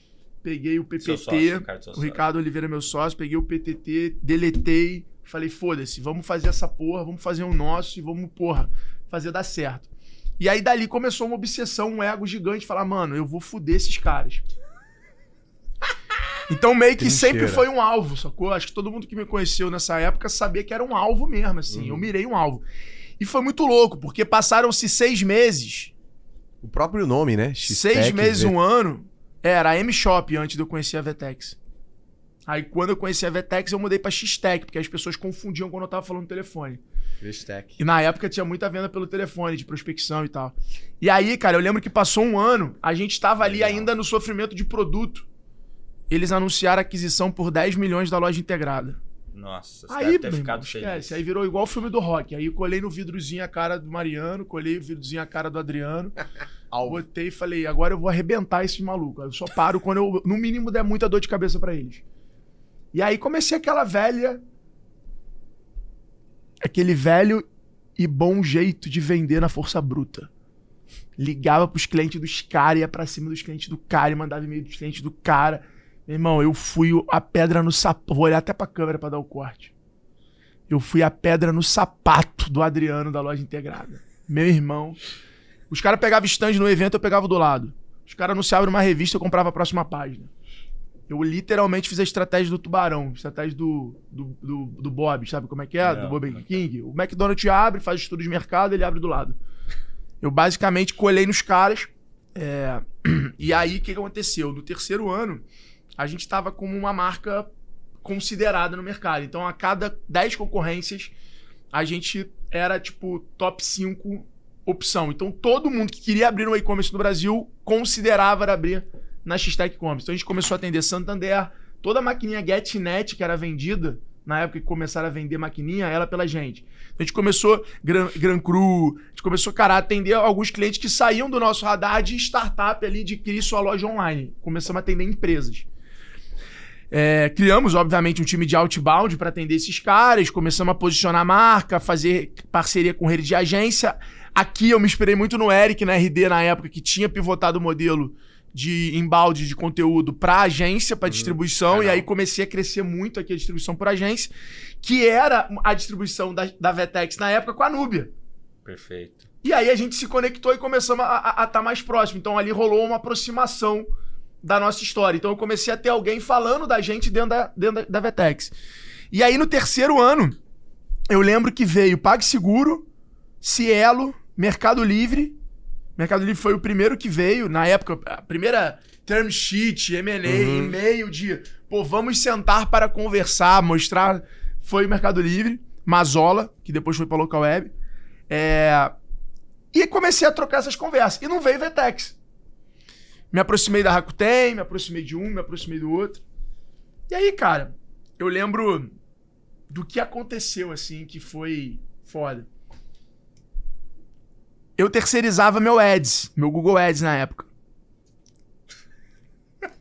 peguei o PPT, sócio, Ricardo, o. Ricardo Oliveira, meu sócio, peguei o PTT, deletei, falei, foda-se, vamos fazer essa porra, vamos fazer o nosso e vamos, porra, fazer dar certo. E aí dali começou uma obsessão, um ego gigante, falar, mano, eu vou fuder esses caras. Então meio que Trincheira. sempre foi um alvo, sacou? Acho que todo mundo que me conheceu nessa época sabia que era um alvo mesmo, assim. Eu mirei um alvo. E foi muito louco, porque passaram-se seis meses O próprio nome, né? Seis meses, um ano, era a M-Shop antes de eu conhecer a Vetex. Aí quando eu conheci a Vetex, eu mudei pra X-Tech, porque as pessoas confundiam quando eu tava falando no telefone. X-Tech. E na época tinha muita venda pelo telefone, de prospecção e tal. E aí, cara, eu lembro que passou um ano, a gente tava ali ainda no sofrimento de produto. Eles anunciaram a aquisição por 10 milhões da loja integrada. Nossa, você Aí, deve ter ficado irmão, feliz. esquece. Aí virou igual o filme do rock. Aí eu colei no vidrozinho a cara do Mariano, colei o vidrozinho a cara do Adriano. botei e falei, agora eu vou arrebentar esses malucos. Eu só paro quando eu, no mínimo, der muita dor de cabeça pra eles. E aí comecei aquela velha. Aquele velho e bom jeito de vender na força bruta. Ligava pros clientes dos caras, ia pra cima dos clientes do cara e mandava e-mail dos clientes do cara. Meu irmão, eu fui a pedra no sapato. Vou olhar até pra câmera pra dar o corte. Eu fui a pedra no sapato do Adriano da loja integrada. Meu irmão. Os caras pegavam stand no evento, eu pegava do lado. Os caras anunciavam numa revista, eu comprava a próxima página. Eu literalmente fiz a estratégia do tubarão, estratégia do, do, do, do Bob, sabe como é que é? Não, do Bob não. King. O McDonald's abre, faz estudo de mercado, ele abre do lado. Eu basicamente colhei nos caras. é, E aí, o que que aconteceu? No terceiro ano, a gente estava como uma marca considerada no mercado. Então, a cada 10 concorrências, a gente era tipo top 5 opção. Então, todo mundo que queria abrir um e-commerce no Brasil considerava abrir na X-Tech Commerce. Então, a gente começou a atender Santander, toda a maquininha GetNet que era vendida, na época que começaram a vender maquininha, era pela gente. Então, a gente começou Gran, Gran Cru, a gente começou, cara, a atender alguns clientes que saíam do nosso radar de startup ali, de criar sua loja online. Começamos a atender empresas. É, criamos, obviamente, um time de outbound para atender esses caras, começamos a posicionar a marca, fazer parceria com rede de agência. Aqui eu me inspirei muito no Eric, na RD, na época, que tinha pivotado o modelo de embalde de conteúdo para agência, para distribuição, e aí comecei a crescer muito aqui a distribuição por agência, que era a distribuição da, da Vetex na época com a Nubia. Perfeito. E aí a gente se conectou e começamos a estar mais próximo. Então ali rolou uma aproximação da nossa história. Então eu comecei a ter alguém falando da gente dentro da, dentro da, da Vetex. E aí no terceiro ano, eu lembro que veio PagSeguro, Cielo, Mercado Livre. Mercado Livre foi o primeiro que veio, na época, a primeira term sheet, M&A, e-mail de, pô, vamos sentar para conversar, mostrar. Foi o Mercado Livre, Mazola, que depois foi para Local Web. É, e comecei a trocar essas conversas. E não veio Vetex. Me aproximei da Rakuten, me aproximei de um, me aproximei do outro. E aí, cara, eu lembro do que aconteceu, assim, que foi foda. Eu terceirizava meu Ads, meu Google Ads na época.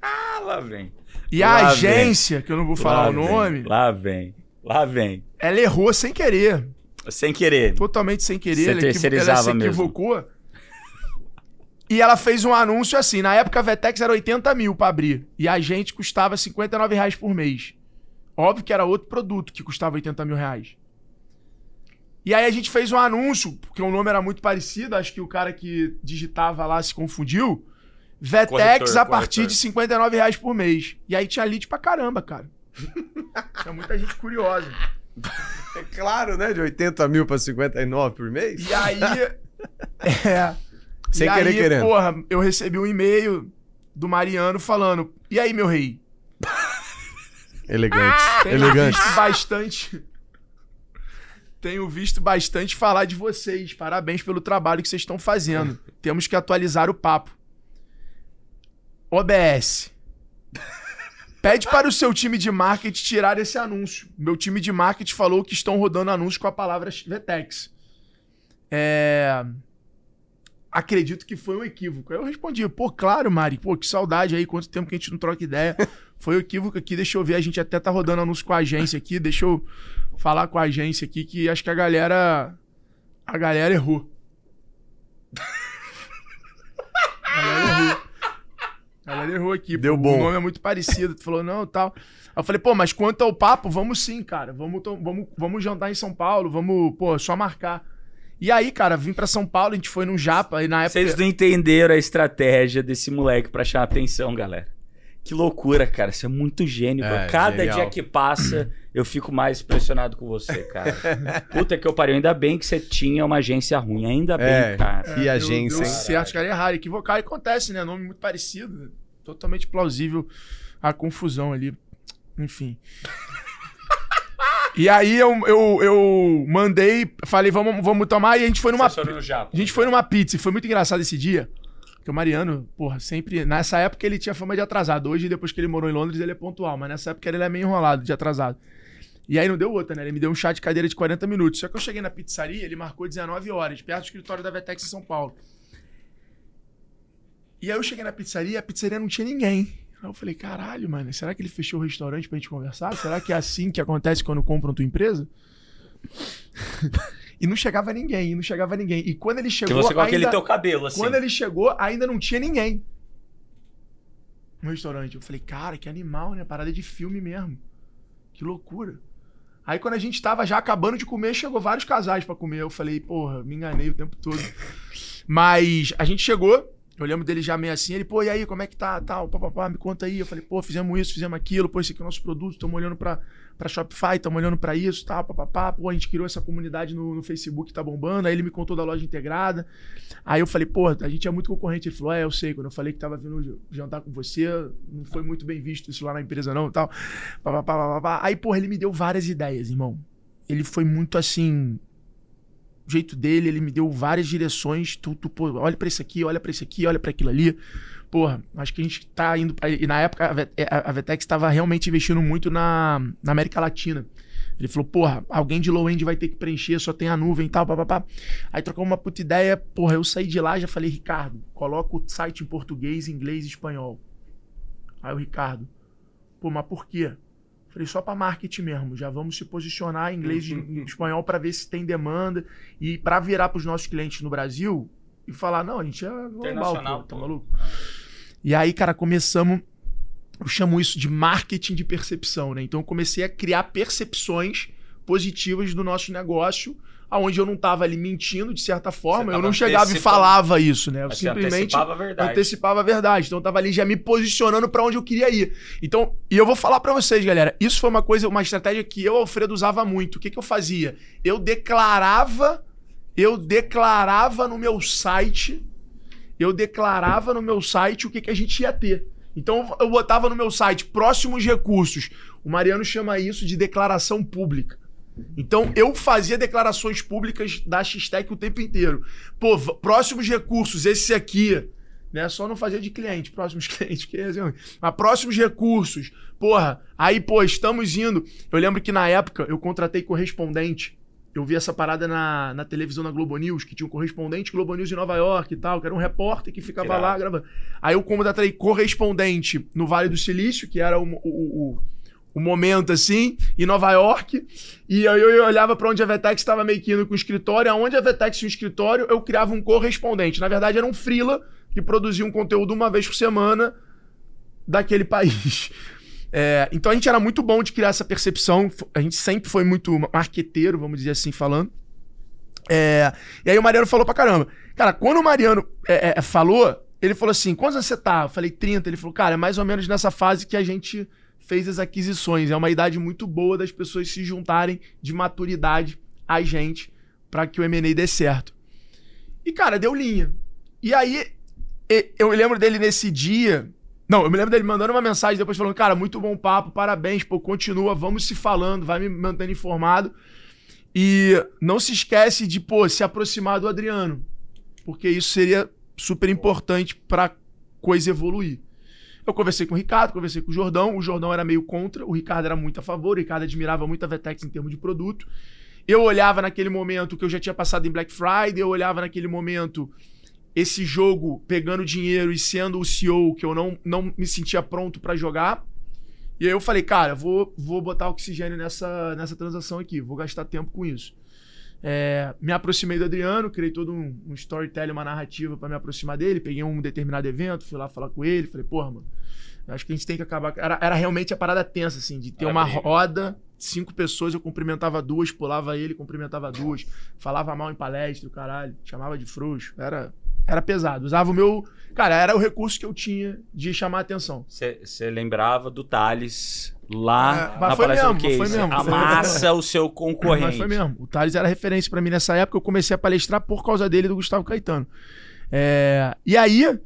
Ah, lá vem. E a Lá agência, que eu não vou falar Lá o nome, Vem, lá vem. Lá vem. ela errou sem querer. Sem querer. totalmente sem querer. Você ela, equivo- terceirizava ela se mesmo. equivocou. E ela fez um anúncio assim. Na época a Vetex era 80 mil pra abrir. E a gente custava 59 reais por mês. Óbvio que era outro produto que custava 80 mil reais. E aí a gente fez um anúncio, porque o nome era muito parecido. Acho que o cara que digitava lá se confundiu. Vetex Corretor, a partir corretor. de 59 reais por mês. E aí tinha lead pra caramba, cara. tinha muita gente curiosa. É claro, né? De 80 mil pra 59 por mês. E aí. é. Sem e querer aí, querendo. Porra, eu recebi um e-mail do Mariano falando: E aí, meu rei? Elegante. Tenho Elegante. visto bastante. Tenho visto bastante falar de vocês. Parabéns pelo trabalho que vocês estão fazendo. Temos que atualizar o papo. OBS. Pede para o seu time de marketing tirar esse anúncio. Meu time de marketing falou que estão rodando anúncios com a palavra Vetex. É... Acredito que foi um equívoco. Aí eu respondi, pô, claro, Mari. Pô, que saudade aí, quanto tempo que a gente não troca ideia. Foi um equívoco aqui, deixa eu ver. A gente até tá rodando anúncio com a agência aqui. Deixa eu falar com a agência aqui que acho que a galera. A galera errou. A galera errou. A galera errou aqui. Deu pô, bom. O nome é muito parecido. Tu falou, não, tal. Aí eu falei, pô, mas quanto ao papo, vamos sim, cara. Vamos, vamos, vamos jantar em São Paulo, vamos, pô, só marcar. E aí, cara, vim pra São Paulo, a gente foi num Japa, e na época. Vocês não entenderam a estratégia desse moleque pra chamar atenção, galera. Que loucura, cara. Você é muito gênio. É, cara. Cada genial. dia que passa, eu fico mais impressionado com você, cara. Puta que eu pariu. Ainda bem que você tinha uma agência ruim. Ainda bem, É. cara. Que agência, Deu hein? certo, os caras erraram. Equivocar e acontece, né? Nome muito parecido. Totalmente plausível a confusão ali. Enfim. E aí eu, eu, eu mandei, falei, vamos, vamos tomar, e a gente foi numa. A gente foi numa pizza e foi muito engraçado esse dia. Porque o Mariano, porra, sempre. Nessa época ele tinha fama de atrasado. Hoje, depois que ele morou em Londres, ele é pontual. Mas nessa época ele é meio enrolado de atrasado. E aí não deu outra, né? Ele me deu um chá de cadeira de 40 minutos. Só que eu cheguei na pizzaria, ele marcou 19 horas, perto do escritório da Vetex em São Paulo. E aí eu cheguei na pizzaria, a pizzaria não tinha ninguém. Aí eu falei, caralho, mano, será que ele fechou o restaurante pra gente conversar? Será que é assim que acontece quando compram tua empresa? E não chegava ninguém, e não chegava ninguém. E quando ele Que chegou. você com aquele ainda- teu cabelo, assim. quando ele chegou, ainda não tinha ninguém no restaurante. Eu falei, cara, que animal, né? Parada de filme mesmo. Que loucura. Aí quando a gente tava já acabando de comer, chegou vários casais pra comer. Eu falei, porra, me enganei o tempo todo. Mas a gente chegou, eu lembro dele já meio assim, ele, pô, e aí, como é que tá, tal, papapá, me conta aí. Eu falei, pô, fizemos isso, fizemos aquilo, pô, esse aqui é o nosso produto, estamos olhando pra, pra Shopify, estamos olhando pra isso, tal, papapá, pô, a gente criou essa comunidade no, no Facebook, tá bombando. Aí ele me contou da loja integrada. Aí eu falei, pô, a gente é muito concorrente. Ele falou, é, eu sei, quando eu falei que tava vindo jantar com você, não foi muito bem visto isso lá na empresa não tal. Pá, pá, pá, pá, pá. Aí, porra, ele me deu várias ideias, irmão. Ele foi muito assim... Jeito dele, ele me deu várias direções. Tu, tu pô, olha pra isso aqui, olha pra isso aqui, olha pra aquilo ali. Porra, acho que a gente tá indo... pra- E na época, a a Vetex estava realmente investindo muito na, na América Latina. Ele falou, porra, alguém de low-end vai ter que preencher, só tem a nuvem e tal, papapá. Aí trocou uma puta ideia, porra, eu saí de lá já falei, Ricardo, coloca o site em português, inglês e espanhol. Aí o Ricardo, pô, mas por quê? Falei, só pra marketing mesmo, já vamos se posicionar em inglês e em espanhol pra ver se tem demanda e pra virar pros nossos clientes no Brasil e falar, não, a gente é global, Internacional, pô, tá maluco? E aí, cara, começamos eu chamo isso de marketing de percepção, né? Então eu comecei a criar percepções positivas do nosso negócio, aonde eu não estava ali mentindo de certa forma, eu não chegava e falava isso, né? Eu Você simplesmente antecipava a verdade. antecipava a verdade. Então eu tava ali já me posicionando para onde eu queria ir. Então, e eu vou falar para vocês, galera, isso foi uma coisa, uma estratégia que eu, Alfredo, usava muito. O que que eu fazia? Eu declarava, eu declarava no meu site, eu declarava no meu site o que que a gente ia ter. Então eu botava no meu site próximos recursos. O Mariano chama isso de declaração pública. Então eu fazia declarações públicas da X-Tech o tempo inteiro. Pô, próximos recursos, esse aqui. Né? Só não fazia de cliente, próximos clientes. Que é assim, mas próximos recursos. Porra, aí, pô, estamos indo. Eu lembro que na época eu contratei correspondente. Eu vi essa parada na, na televisão na Globo News, que tinha um correspondente Globo News em Nova York e tal, que era um repórter que ficava Irado. lá gravando. Aí eu contratei correspondente no Vale do Silício, que era o, o, o, o momento assim, em Nova York. E aí eu olhava pra onde a Vetex estava meio que indo com o escritório. Aonde a Vetex tinha um escritório, eu criava um correspondente. Na verdade, era um freela que produzia um conteúdo uma vez por semana daquele país. É, então a gente era muito bom de criar essa percepção. A gente sempre foi muito marqueteiro, vamos dizer assim, falando. É, e aí o Mariano falou pra caramba. Cara, quando o Mariano é, é, falou, ele falou assim: quantos anos você tá? Eu falei 30. Ele falou, cara, é mais ou menos nessa fase que a gente fez as aquisições. É uma idade muito boa das pessoas se juntarem de maturidade a gente para que o M&A dê certo. E, cara, deu linha. E aí, eu lembro dele nesse dia. Não, eu me lembro dele mandando uma mensagem depois falando, cara, muito bom papo, parabéns, pô, continua, vamos se falando, vai me mantendo informado. E não se esquece de, pô, se aproximar do Adriano. Porque isso seria super importante pra coisa evoluir. Eu conversei com o Ricardo, conversei com o Jordão. O Jordão era meio contra, o Ricardo era muito a favor. O Ricardo admirava muito a Vetex em termos de produto. Eu olhava naquele momento que eu já tinha passado em Black Friday, eu olhava naquele momento esse jogo pegando dinheiro e sendo o CEO que eu não, não me sentia pronto pra jogar. E aí eu falei, cara, vou, vou botar oxigênio nessa, nessa transação aqui, vou gastar tempo com isso. É, me aproximei do Adriano, criei todo um, um storytelling, uma narrativa pra me aproximar dele. Peguei um determinado evento, fui lá falar com ele. Falei, porra, mano, acho que a gente tem que acabar. Era, era realmente a parada tensa, assim, de ter Era uma roda, cinco pessoas, eu cumprimentava duas, pulava ele, cumprimentava duas, falava mal em palestra, o caralho, chamava de frouxo. Era Era pesado. Usava o meu. Cara, era o recurso que eu tinha de chamar a atenção. Você lembrava do Thales lá É, mas na foi palestra mesmo, do Case. foi mesmo, foi Amassa o seu concorrente. Mas foi mesmo. O Thales era referência pra mim nessa época. Eu comecei a palestrar por causa dele e do Gustavo Caetano. É, E aí,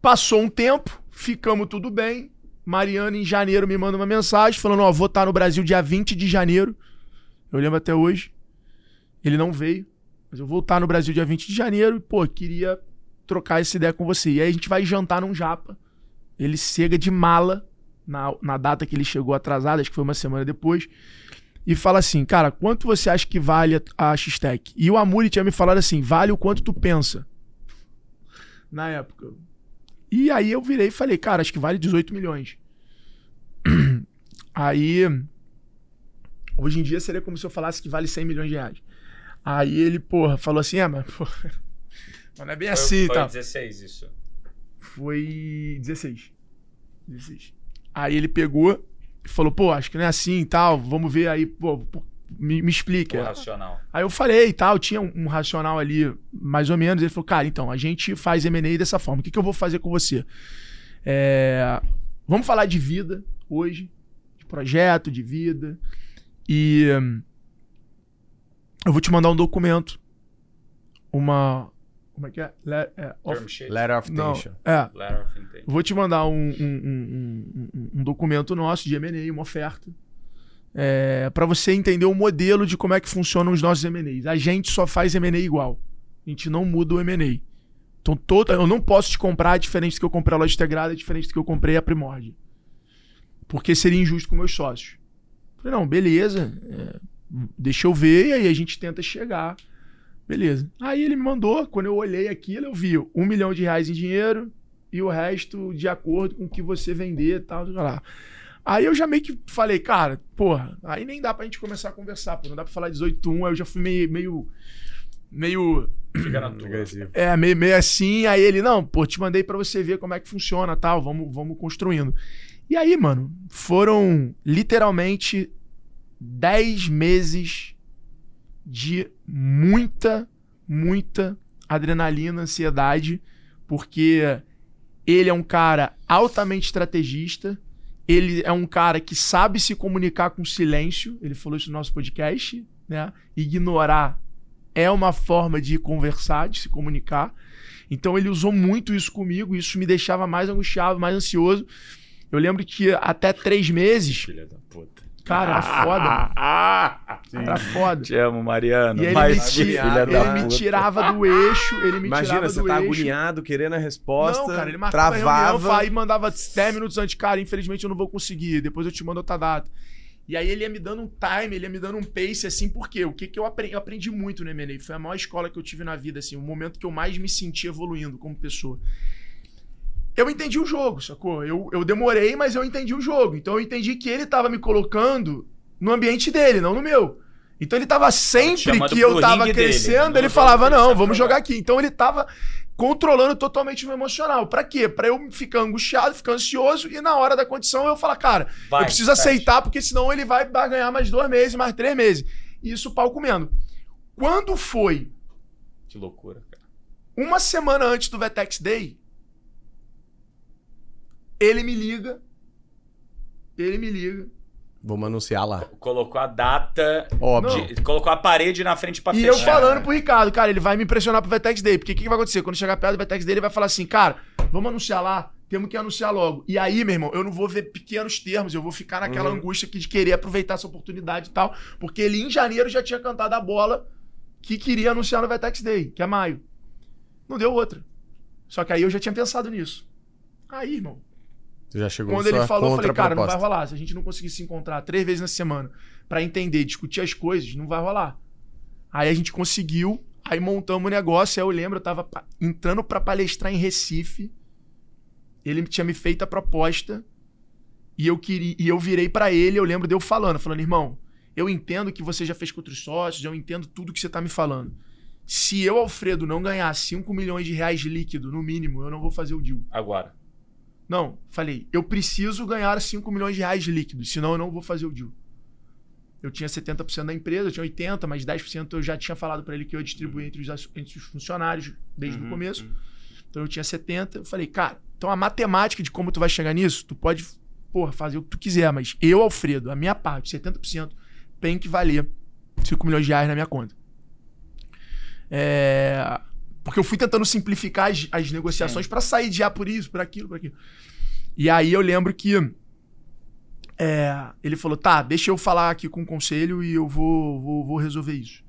passou um tempo, ficamos tudo bem. Mariana, em janeiro, me manda uma mensagem falando: Ó, vou estar no Brasil dia 20 de janeiro. Eu lembro até hoje. Ele não veio, mas eu vou estar no Brasil dia 20 de janeiro e, pô, queria trocar essa ideia com você. E aí a gente vai jantar num japa. Ele chega de mala na, na data que ele chegou atrasado, acho que foi uma semana depois e fala assim, cara, quanto você acha que vale a, a X-Tech? E o Amuri tinha me falado assim, vale o quanto tu pensa. Na época. E aí eu virei e falei, cara, acho que vale 18 milhões. Aí, hoje em dia seria como se eu falasse que vale 100 milhões de reais. Aí ele, porra, falou assim, é, mas, porra, mas não é bem Foi- assim, foi tá? 16 isso. Foi 16. 16. Aí ele pegou e falou, pô, acho que não é assim e tal, vamos ver aí, pô, me, me O explica. racional. Aí eu falei e tal, tinha um, um racional ali, mais ou menos. Ele falou, cara, então, a gente faz M&A dessa forma. O que, que eu vou fazer com você? É, Vamos falar de vida hoje, de projeto, de vida. E eu vou te mandar um documento. Uma. Como é que é? Le- é, of- Term sheet. Letter of não, tension. é, Letter of intent. Vou te mandar um, um- um- um- um documento nosso de M&A, uma oferta, é, para você entender o modelo de como é que funcionam os nossos M&As. A gente só faz M&A igual. A gente não muda o M&A. Então, todo, eu não posso te comprar diferente do que eu comprei a loja integrada, diferente do que eu comprei a Primordia. Porque seria injusto com meus sócios. Falei, não, beleza. é, deixa eu ver e aí a gente tenta chegar. Beleza. Aí ele me mandou, quando eu olhei aquilo, eu vi um milhão de reais em dinheiro, e o resto de acordo com o que você vender e tal, lá. Aí eu já meio que falei, cara, porra, aí nem dá pra gente começar a conversar, pô, não dá pra falar 18-1, aí eu já fui meio, meio, meio, é, meio, meio assim, aí ele, não, pô, te mandei pra você ver como é que funciona, tal, vamos, vamos construindo. E aí, mano, foram literalmente 10 meses de muita, muita adrenalina, ansiedade, porque ele é um cara altamente estrategista, ele é um cara que sabe se comunicar com silêncio, ele falou isso no nosso podcast, né? Ignorar é uma forma de conversar, de se comunicar. Então ele usou muito isso comigo, isso me deixava mais angustiado, mais ansioso. Eu lembro que até três meses, Filha da puta. Cara, era foda. Ah, Era foda. te amo, Mariano. E ele, mas me, filha ele da me puta. tirava do eixo, ele me Imagina, tirava você do tá eixo. agoniado, querendo a resposta. Não, cara, ele marcava travava. reunião aí mandava 10 minutos antes, cara, infelizmente eu não vou conseguir, depois eu te mando outra data. E aí ele ia me dando um time, ele ia me dando um pace, assim, por quê? O que, que eu aprendi? Eu aprendi muito no M&A, foi a maior escola que eu tive na vida, assim, o momento que eu mais me senti evoluindo como pessoa. Eu entendi o jogo, sacou? Eu, eu demorei, mas eu entendi o jogo. Então eu entendi que ele tava me colocando no ambiente dele, não no meu. Então ele tava sempre que eu tava dele, crescendo, no ele falava, não, vamos jogar." aqui. Então ele tava controlando totalmente o meu emocional. Pra quê? Pra eu ficar angustiado, ficar ansioso e na hora da condição eu falar, cara, Vai, eu preciso aceitar porque senão ele vai ganhar mais dois meses, mais três meses. E isso o pau comendo. Quando foi Que loucura, cara. uma semana antes do Vetex Day, ele me liga. Ele me liga. Vamos anunciar lá. Colocou a data, Óbvio. de- colocou a parede na frente pra E fechar. eu falando pro Ricardo, cara, ele vai me impressionar pro Vetex Day. Porque o que, que vai acontecer? Quando chegar perto do Vetex Day, ele vai falar assim, cara, vamos anunciar lá, temos que anunciar logo. E aí, meu irmão, eu não vou ver pequenos termos, eu vou ficar naquela Uhum. angústia aqui de querer aproveitar essa oportunidade e tal. Porque ele, em janeiro, já tinha cantado a bola que queria anunciar no Vetex Day, que é maio. Não deu outra. Só que aí eu já tinha pensado nisso. Aí, irmão, Você já chegou quando ele falou, eu falei, cara, não vai rolar. Se a gente não conseguir se encontrar três vezes na semana pra entender, discutir as coisas, não vai rolar. Aí a gente conseguiu, aí montamos o negócio. Aí eu lembro, eu tava entrando pra palestrar em Recife. Ele tinha me feito a proposta e eu queria, e eu virei pra ele. Eu lembro de eu falando, falando, irmão, eu entendo que você já fez com outros sócios, eu entendo tudo que você tá me falando. Se eu, Alfredo, não ganhar 5 milhões de reais líquido, no mínimo, eu não vou fazer o deal. Agora. Não, falei, eu preciso ganhar 5 milhões de reais líquidos, senão eu não vou fazer o deal. Eu tinha 70% da empresa, eu tinha 80%, mas 10% eu já tinha falado para ele que eu ia distribuir entre os, entre os funcionários desde Uhum, o começo. uhum. Então eu tinha 70%. Eu falei, cara, então a matemática de como tu vai chegar nisso, tu pode, porra, fazer o que tu quiser, mas eu, Alfredo, a minha parte, 70%, tem que valer 5 milhões de reais na minha conta. É, Porque eu fui tentando simplificar as, as negociações para sair de ah, por isso, por aquilo, por aquilo. E aí eu lembro que é, ele falou: tá, deixa eu falar aqui com o conselho e eu vou, vou, vou resolver isso.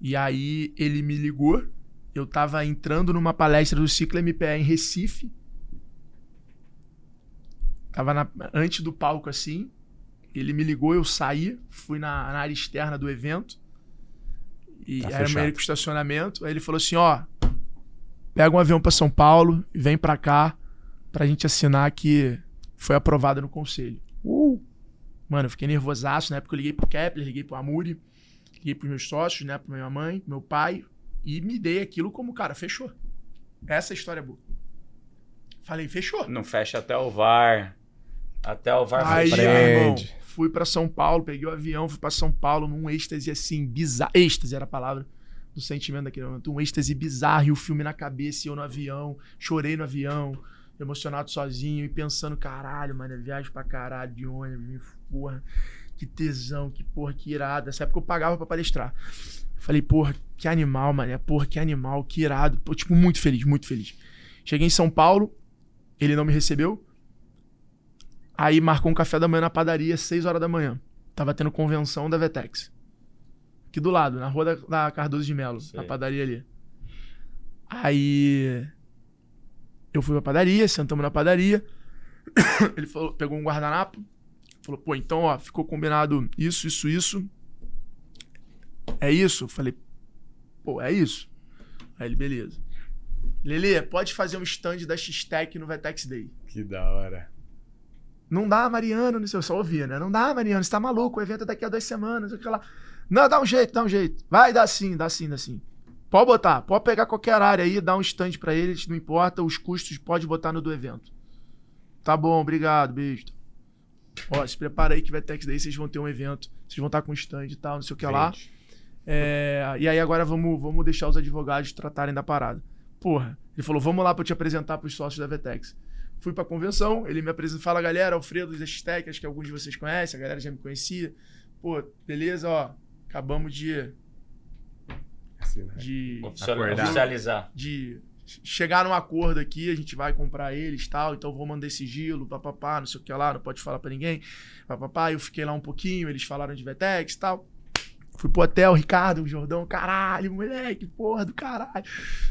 E aí ele me ligou. Eu tava entrando numa palestra do Ciclo MPE em Recife. Tava na- antes do palco assim. Ele me ligou, eu saí, fui na, na área externa do evento. E Tá era fechado. meio que estacionamento. Aí ele falou assim: ó, pega um avião pra São Paulo e vem pra cá pra gente assinar que foi aprovado no conselho. Mano, eu fiquei nervosaço, na época eu liguei pro Kepler, liguei pro Amuri, liguei pros meus sócios, né, pra minha mãe, pro meu pai, e me dei aquilo como, cara, fechou. Essa é a história boa. Falei, fechou. Não fecha até o VAR. Até o VAR Aí, irmão. Fui pra São Paulo, peguei o avião, fui pra São Paulo num êxtase assim, bizarro. Êxtase era a palavra do sentimento daquele momento. Um êxtase bizarro e o filme na cabeça e eu no avião. Chorei no avião, emocionado sozinho e pensando, caralho, mano, viagem pra caralho de ônibus, porra. Que tesão, que porra, que irado. Nessa época eu pagava pra palestrar. Falei, porra, que animal, mano. Porra, que animal, que irado. Pô, tipo, muito feliz, muito feliz. Cheguei em São Paulo, ele não me recebeu. Aí marcou um café da manhã na padaria, 6 horas da manhã. Tava tendo convenção da Vetex. Aqui do lado, na rua da, da Cardoso de Melo, Sei. na padaria ali. Aí eu fui pra padaria, sentamos na padaria. Ele falou, pegou um guardanapo. Falou, pô, então, ó, ficou combinado isso, isso, isso. É isso? Eu falei, pô, é isso. Aí ele, beleza. Lele, pode fazer um stand da X-Tech no Vetex Day. Que da hora. Não dá, Mariano, não sei, eu só ouvia, né? Não dá, Mariano, você tá maluco, o evento é daqui a duas semanas, sei lá. Não, dá um jeito, dá um jeito. Vai, dá sim, dá sim, dá sim. Pode botar, pode pegar qualquer área aí, dar um stand pra eles, não importa, os custos pode botar no do evento. Tá bom, obrigado, beijo. Ó, se prepara aí que vai ter que daí vocês vão ter um evento, vocês vão estar com stand e tal, não sei o que lá. Vende. É, e aí agora vamos, vamos deixar os advogados tratarem da parada. Porra, ele falou, vamos lá pra eu te apresentar pros sócios da Vetex. Fui pra convenção, ele me apresenta, fala, galera, Alfredo da X-Tech, acho que alguns de vocês conhecem, a galera já me conhecia. Pô, beleza, ó, acabamos de, Assim, né? de, Acordar. Oficializar. de chegar num acordo aqui, a gente vai comprar eles e tal, então vou mandar sigilo, papapá, não sei o que lá, não pode falar pra ninguém, papapá, eu fiquei lá um pouquinho, eles falaram de Vetex e tal. Fui pro hotel, Ricardo, o Jordão, caralho, moleque, porra do caralho,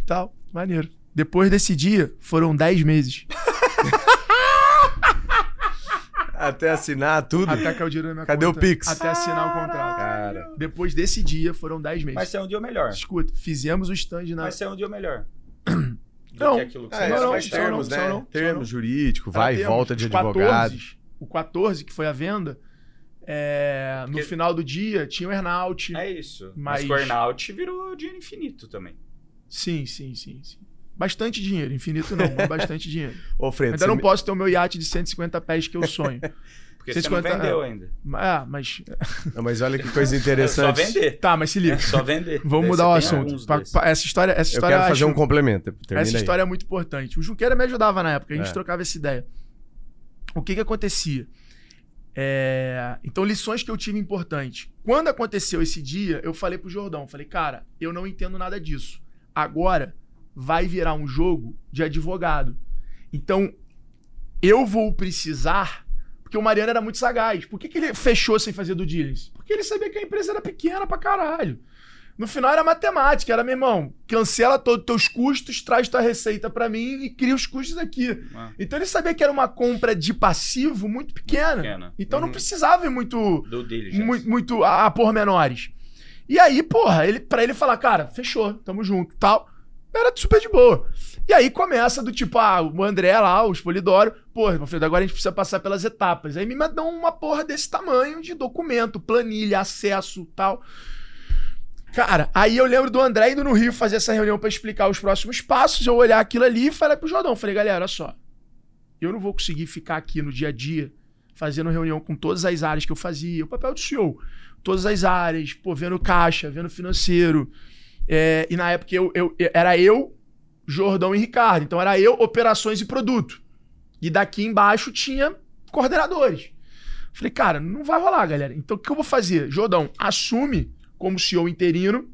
tal, maneiro. Depois desse dia, foram 10 meses, Até assinar tudo. até cair o dinheiro na minha Cadê o conta, Pix? Até assinar o contrato. Cara. Depois desse dia, foram 10 meses. Mas é um dia melhor. Escuta, fizemos o stand na... Mas é um dia melhor. Não. que aquilo que você é, não, não, termos, não, né? só não, não. jurídico, vai e volta de advogado. 14, o 14, que foi a venda, é, no Porque- final do dia tinha o earnout. É isso. Mas- Mas, o earnout virou dinheiro infinito também. Sim, sim, sim, sim. Bastante dinheiro, infinito não, mas bastante dinheiro. Ô, Fredo, Ainda não me- posso ter o meu iate de 150 pés que eu sonho. Porque Vocês você não vendeu ainda. ah, mas. Não, mas olha que coisa É só interessante. vender. Tá, mas se liga. É só vender. Vamos Daí mudar o assunto. Pa- pa- essa história, essa Eu história quero fazer acho- um complemento. Termina Essa aí. história é muito importante. O Junqueira me ajudava na época, a gente É. trocava essa ideia. O que que acontecia? É, Então, lições que eu tive importantes. Quando aconteceu esse dia, eu falei pro Jordão, falei, cara, eu não entendo nada disso. Agora vai virar um jogo de advogado. Então, eu vou precisar... Porque o Mariano era muito sagaz. Por que, que ele fechou sem fazer do diligence? Porque ele sabia que a empresa era pequena pra caralho. No final era matemática, era, meu irmão, cancela todos os teus custos, traz tua receita pra mim e cria os custos aqui. Ah, Então ele sabia que era uma compra de passivo muito pequena. pequena. Então não Uhum. precisava ir muito, Do diligence. muito, muito a, a pormenores. E aí, porra, ele, pra ele falar, cara, fechou, tamo junto tal, era super de boa. E aí começa do tipo, ah, o André lá, o Espolidório, porra, Alfredo, agora a gente precisa passar pelas etapas. Aí me mandam uma porra desse tamanho de documento, planilha, acesso tal. Cara, aí eu lembro do André indo no Rio fazer essa reunião pra explicar os próximos passos, eu olhar aquilo ali e falei pro Jordão, falei, galera, olha só, eu não vou conseguir ficar aqui no dia a dia fazendo reunião com todas as áreas que eu fazia, o papel do CEO, todas as áreas, pô, vendo caixa, vendo financeiro. É, e na época eu, eu, era eu, Jordão e Ricardo. Então era eu, operações e produto. E daqui embaixo tinha coordenadores. Falei, cara, não vai rolar, galera. Então o que eu vou fazer? Jordão, assume como CEO interino,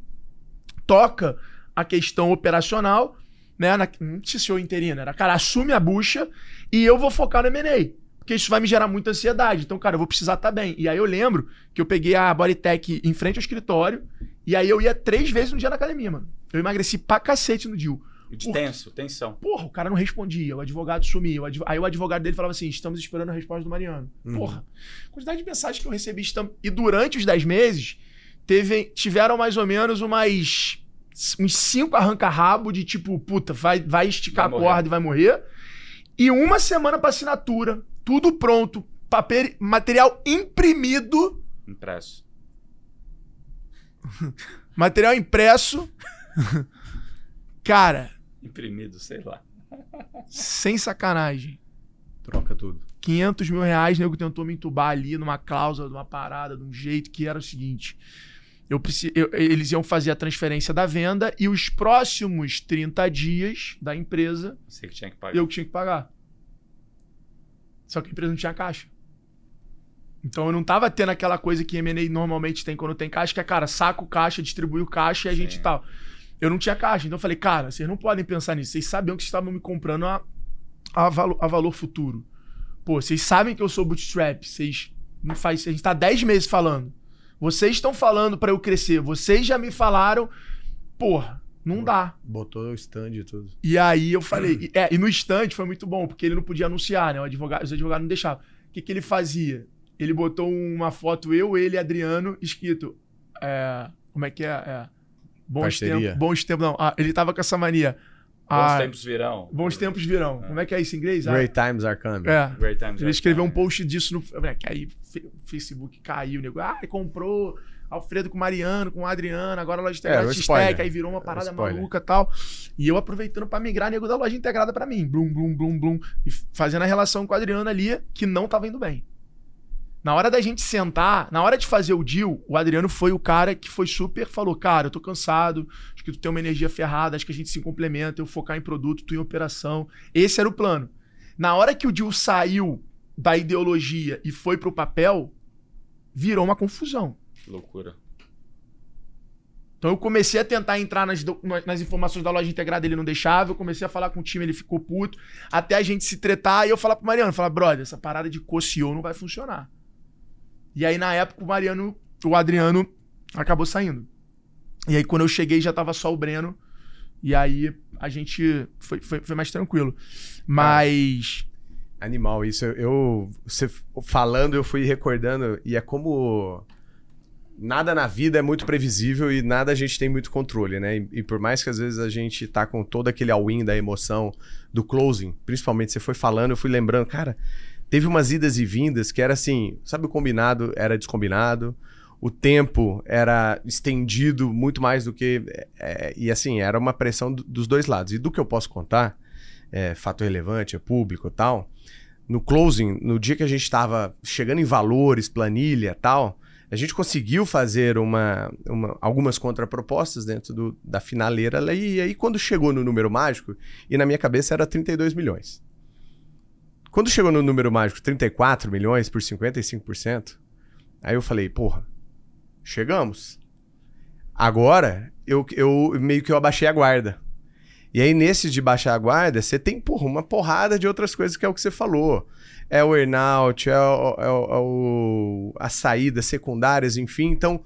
toca a questão operacional, né? Na, não CEO interino, era, cara, assume a bucha e eu vou focar no M&A. Porque isso vai me gerar muita ansiedade. Então, cara, eu vou precisar estar tá bem. E aí eu lembro que eu peguei a Bodytech em frente ao escritório e aí eu ia três vezes no dia na academia, mano. Eu emagreci pra cacete no dia. De tenso, tensão. Porra, o cara não respondia, o advogado sumia. O adv... Aí o advogado dele falava assim: estamos esperando a resposta do Mariano. Uhum. Porra, quantidade de mensagens que eu recebi. E durante os 10 meses, teve... tiveram mais ou menos umas. uns cinco arranca-rabo de tipo, puta, vai, vai esticar vai a corda e vai morrer. E uma semana para assinatura, tudo pronto, papel, material imprimido. Impresso. material impresso. Cara, Imprimido, sei lá. Sem sacanagem. Troca tudo. 500 mil reais, nego tentou me entubar ali numa cláusula, numa parada, de um jeito que era o seguinte. Eu, eu, eles iam fazer a transferência da venda e os próximos 30 dias da empresa. Você que tinha que pagar. Eu que tinha que pagar. Só que a empresa não tinha caixa. Então eu não tava tendo aquela coisa que M&A normalmente tem quando tem caixa, que é, cara, saco caixa, distribui o caixa e a Sim. gente tal eu não tinha caixa. Então eu falei, cara, vocês não podem pensar nisso. Vocês sabiam que estavam me comprando a, a, valo, a valor futuro. Pô, vocês sabem que eu sou bootstrap. Vocês não faz. A gente tá 10 meses falando. Vocês estão falando para eu crescer. Vocês já me falaram. Porra, não dá. Botou o stand e tudo. E aí eu falei. é, e no stand foi muito bom, porque ele não podia anunciar, né? O advogado, os advogados não deixavam. O que, que ele fazia? Ele botou uma foto, eu, ele e Adriano, escrito. É, como é que é? é Bons tempos. Bons tempos, não. Ah, ele tava com essa mania. Bons ah, tempos virão. Bons tempos virão. É. Como é que é isso em inglês? Great ah, times are coming. É. Great times ele escreveu um post disso no. É, que aí o Facebook caiu, nego. Ah, comprou Alfredo com Mariano, com Adriano, agora a loja integrada é, X-Tech, aí virou uma parada maluca e tal. E eu aproveitando para migrar nego da loja integrada para mim. Blum, blum, blum, blum. E fazendo a relação com o Adriano ali, que não tava indo bem. Na hora da gente sentar, na hora de fazer o deal, o Adriano foi o cara que foi super, falou: Cara, eu tô cansado, acho que tu tem uma energia ferrada, acho que a gente se complementa, eu focar em produto, tu em operação. Esse era o plano. Na hora que o deal saiu da ideologia e foi pro papel, virou uma confusão. Loucura. Então eu comecei a tentar entrar nas, nas informações da loja integrada, ele não deixava. Eu comecei a falar com o time, ele ficou puto. Até a gente se tretar e eu falar pro Mariano, falar, brother, essa parada de co-CEO não vai funcionar. E aí, na época, o Mariano, o Adriano acabou saindo. E aí, quando eu cheguei, já tava só o Breno. E aí, a gente foi, foi, foi mais tranquilo. Mas. Animal, isso. Eu, você falando, eu fui recordando. E é como. Nada na vida é muito previsível e nada a gente tem muito controle, né? E, e por mais que às vezes a gente tá com todo aquele all-in da emoção do closing, principalmente você foi falando, eu fui lembrando, cara, Teve umas idas e vindas que era assim, sabe, o combinado era descombinado, o tempo era estendido muito mais do que. É, e assim, era uma pressão dos dois lados. E do que eu posso contar, é, fato relevante, é público tal, no closing, no dia que a gente estava chegando em valores, planilha tal, a gente conseguiu fazer uma, uma, algumas contrapropostas dentro do, da finaleira. E aí, quando chegou no número mágico, e na minha cabeça era 32 milhões. Quando chegou no número mágico 34 milhões por 55%, aí eu falei, porra, chegamos. Agora, eu, eu meio que eu abaixei a guarda. E aí, nesse de baixar a guarda, você tem, porra, uma porrada de outras coisas que é o que você falou. É o earnout, é, o, é, o, é o, as saídas secundárias, enfim. Então,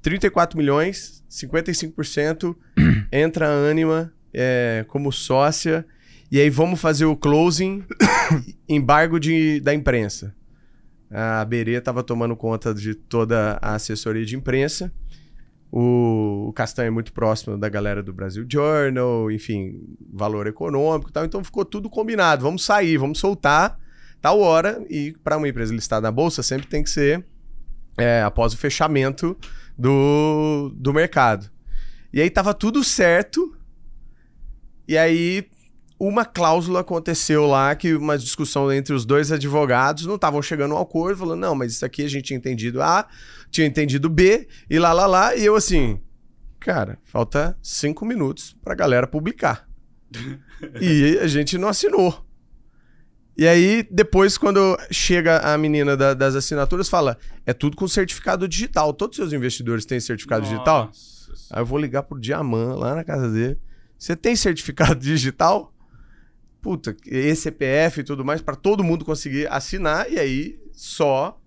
34 milhões, 55%, entra a Anima é, como sócia e aí vamos fazer o closing, embargo de, da imprensa. A Berê estava tomando conta de toda a assessoria de imprensa. O, o Castanho é muito próximo da galera do Brasil Journal, enfim, valor econômico e tal. Então ficou tudo combinado. Vamos sair, vamos soltar tal hora. E para uma empresa listada na bolsa, sempre tem que ser é, após o fechamento do, do mercado. E aí tava tudo certo. E aí uma cláusula aconteceu lá que uma discussão entre os dois advogados não estavam chegando ao acordo, falando, não, mas isso aqui a gente tinha entendido A, tinha entendido B, e lá, lá, lá, e eu assim, cara, falta cinco minutos pra galera publicar. e a gente não assinou. E aí, depois, quando chega a menina da- das assinaturas, fala: é tudo com certificado digital. Todos os seus investidores têm certificado digital? Nossa Aí eu vou ligar pro Diamant lá na casa dele. Você tem certificado digital? Puta, e CPF e tudo mais, para todo mundo conseguir assinar, e aí só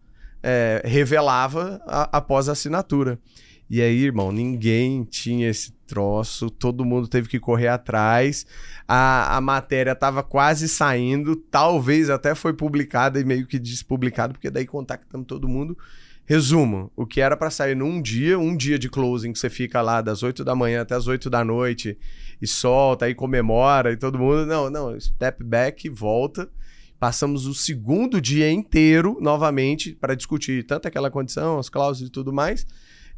é, revelava a- após a assinatura. E aí, irmão, ninguém tinha esse troço, todo mundo teve que correr atrás. A, a matéria tava quase saindo, talvez até foi publicada e meio que despublicada, porque daí contactamos todo mundo. Resumo, o que era para sair num dia, um dia de closing que você fica lá das 8 da manhã até as 8 da noite e solta, aí comemora e todo mundo, não, não, step back, volta. Passamos o segundo dia inteiro novamente para discutir tanto aquela condição, as cláusulas e tudo mais,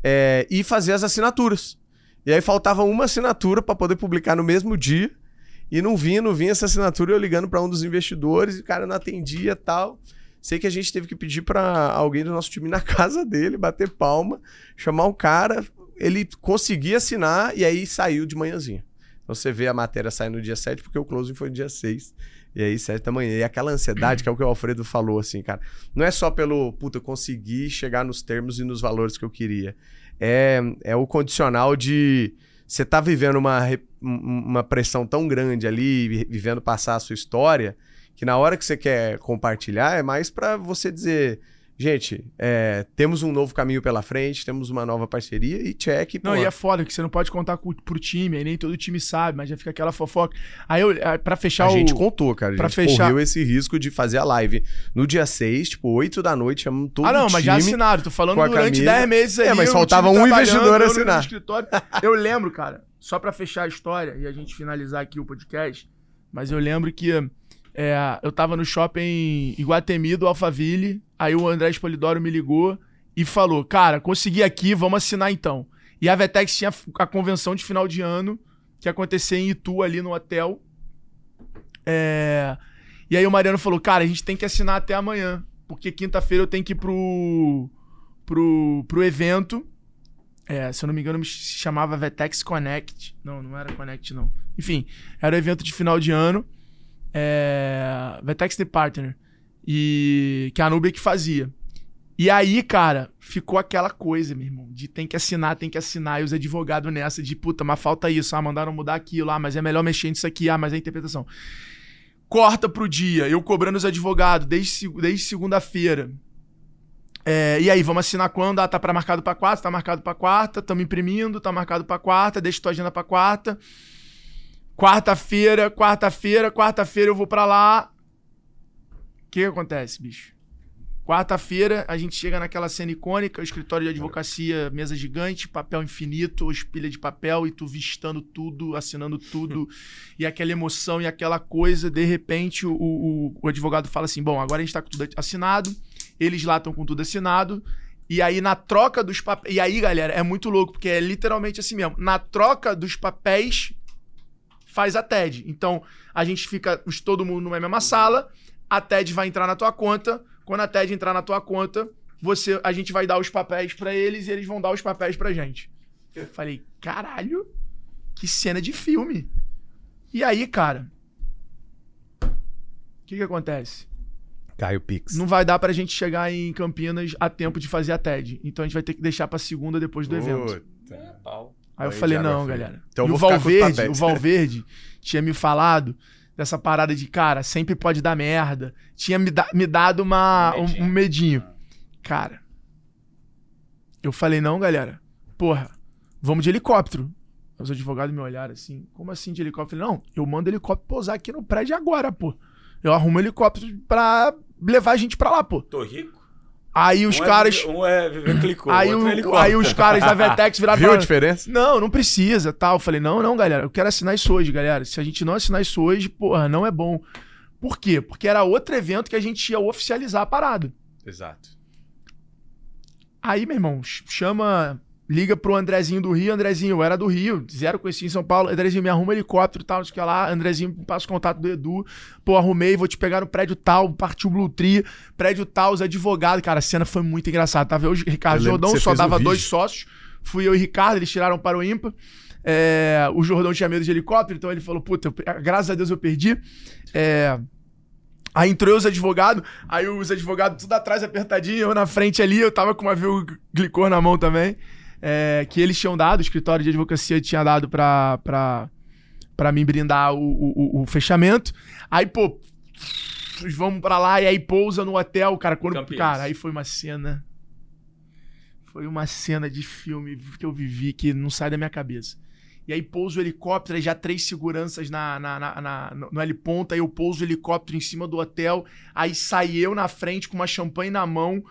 é, e fazer as assinaturas. E aí faltava uma assinatura para poder publicar no mesmo dia. E não vinha, não vinha essa assinatura, eu ligando para um dos investidores, e o cara não atendia e tal. Sei que a gente teve que pedir para alguém do nosso time na casa dele, bater palma, chamar o cara, ele conseguia assinar e aí saiu de manhãzinha. Então você vê a matéria sair no dia 7, porque o closing foi no dia 6. E aí, 7 da manhã. E aquela ansiedade, que é o que o Alfredo falou, assim, cara. Não é só pelo, puta, eu consegui chegar nos termos e nos valores que eu queria. É, é o condicional de você tá vivendo uma, um- uma pressão tão grande ali, vi- vivendo passar a sua história, que na hora que você quer compartilhar é mais pra você dizer, gente, é, temos um novo caminho pela frente, temos uma nova parceria e check. Não, pô. e é foda que você não pode contar com, pro time, aí nem todo time sabe, mas já fica aquela fofoca. Aí eu, ah, pra fechar A o. gente contou, cara. A pra gente fechar- correu esse risco de fazer a live no dia 6, tipo, 8 da noite, chamamos todo ah, não, o mas já time. assinaram. Tô falando durante camisa. 10 meses aí. É, mas o faltava time um investidor assinar. Eu lembro, cara, só pra fechar a história e a gente finalizar aqui o podcast, mas eu lembro que é, eu tava no shopping Iguatemi do Alphaville, aí o André Spolidoro me ligou e falou, cara, consegui aqui, vamos assinar então. E a Vetex tinha a convenção de final de ano que ia acontecer em Itu, ali no hotel. É, E aí o Mariano falou, cara, a gente tem que assinar até amanhã, porque quinta-feira eu tenho que ir pro, pro, pro evento. É, se eu não me engano, me ch- chamava Vetex Connect. Não, não era Connect, não. Enfim, era o evento de final de ano. É, Vetex The Partner. E que a Nubia que fazia. E aí, cara, ficou aquela coisa, meu irmão, de tem que assinar, tem que assinar, e os advogados nessa de puta, mas falta isso, ah, mandaram mudar aquilo, ah, mas é melhor mexer nisso aqui, ah, mas é a interpretação. Corta pro dia, eu cobrando os advogados desde, desde segunda-feira. É, e aí, vamos assinar quando? Ah, tá pra marcado pra quarta, tá marcado pra quarta, tamo imprimindo, tá marcado pra quarta, deixa tua agenda pra quarta. Quarta-feira, quarta-feira, quarta-feira eu vou pra lá. O que, que acontece, bicho? Quarta-feira, a gente chega naquela cena icônica, o escritório de advocacia, mesa gigante, papel infinito, pilha de papel, e tu vistando tudo, assinando tudo, e aquela emoção e aquela coisa. De repente, o, o, o advogado fala assim: bom, agora a gente tá com tudo assinado, eles lá estão com tudo assinado. E aí, na troca dos papéis. E aí, galera, é muito louco, porque é literalmente assim mesmo. Na troca dos papéis, faz a TED. Então, a gente fica os- todo mundo numa mesma sala, a TED vai entrar na tua conta. Quando a TED entrar na tua conta, você, a gente vai dar os papéis pra eles e eles vão dar os papéis pra gente. Eu falei, caralho, que cena de filme. E aí, cara, o que que acontece? Caio Pix. Não vai dar pra gente chegar em Campinas a tempo de fazer a TED. Então a gente vai ter que deixar pra segunda depois do evento. Puta. Pau. Aí eu falei, água não, galera. Então e o Valverde, o Valverde tinha me falado dessa parada de, cara, sempre pode dar merda. Tinha me, da- me dado uma, um, Medinho. um medinho. Cara, eu falei, não, galera. Porra, vamos de helicóptero. Os advogados me olharam assim, como assim de helicóptero? Eu falei, não, eu mando helicóptero pousar aqui no prédio agora, pô. Eu arrumo helicóptero pra levar a gente pra lá, pô. Tô rico? Aí os um caras... É, um é clicou, aí, outro é o- aí os caras da Vetex viraram Viu a diferença? não, não precisa, tal. Eu falei, não, não, galera, eu quero assinar isso hoje, galera. Se a gente não assinar isso hoje, porra, não é bom. Por quê? Porque era outro evento que a gente ia oficializar a parada. Exato. Aí, meu irmão, ch- chama liga pro Andrezinho do Rio, Andrezinho, eu era do Rio, zero conheci em São Paulo, Andrezinho me arruma um helicóptero e tal, não sei o que lá, Andrezinho passa o contato do Edu, pô, arrumei, vou te pegar no prédio tal, partiu o Blue Tree, prédio tal, os advogados, cara, a cena foi muito engraçada, tava eu e o Ricardo Eu Jordão, só dava dois sócios, fui eu e Ricardo, eles tiraram para o ímpar, é, o Jordão tinha medo de helicóptero, então ele falou, puta, eu graças a Deus eu perdi, é... Aí entrou os advogados, aí os advogados tudo atrás apertadinho, eu na frente ali, eu tava com uma viu glicor na mão também, é, que eles tinham dado, o escritório de advocacia tinha dado pra, pra, pra mim brindar o, o, o- fechamento. Aí, pô, vamos pra lá e aí pousa no hotel, cara, quando, Campinas. cara, aí foi uma cena foi uma cena de filme que eu vivi que não sai da minha cabeça. E aí pousa o helicóptero, aí já três seguranças na, na, na, na- no, heliponto, aí eu pouso o helicóptero em cima do hotel, aí sai eu na frente com uma champanhe na mão,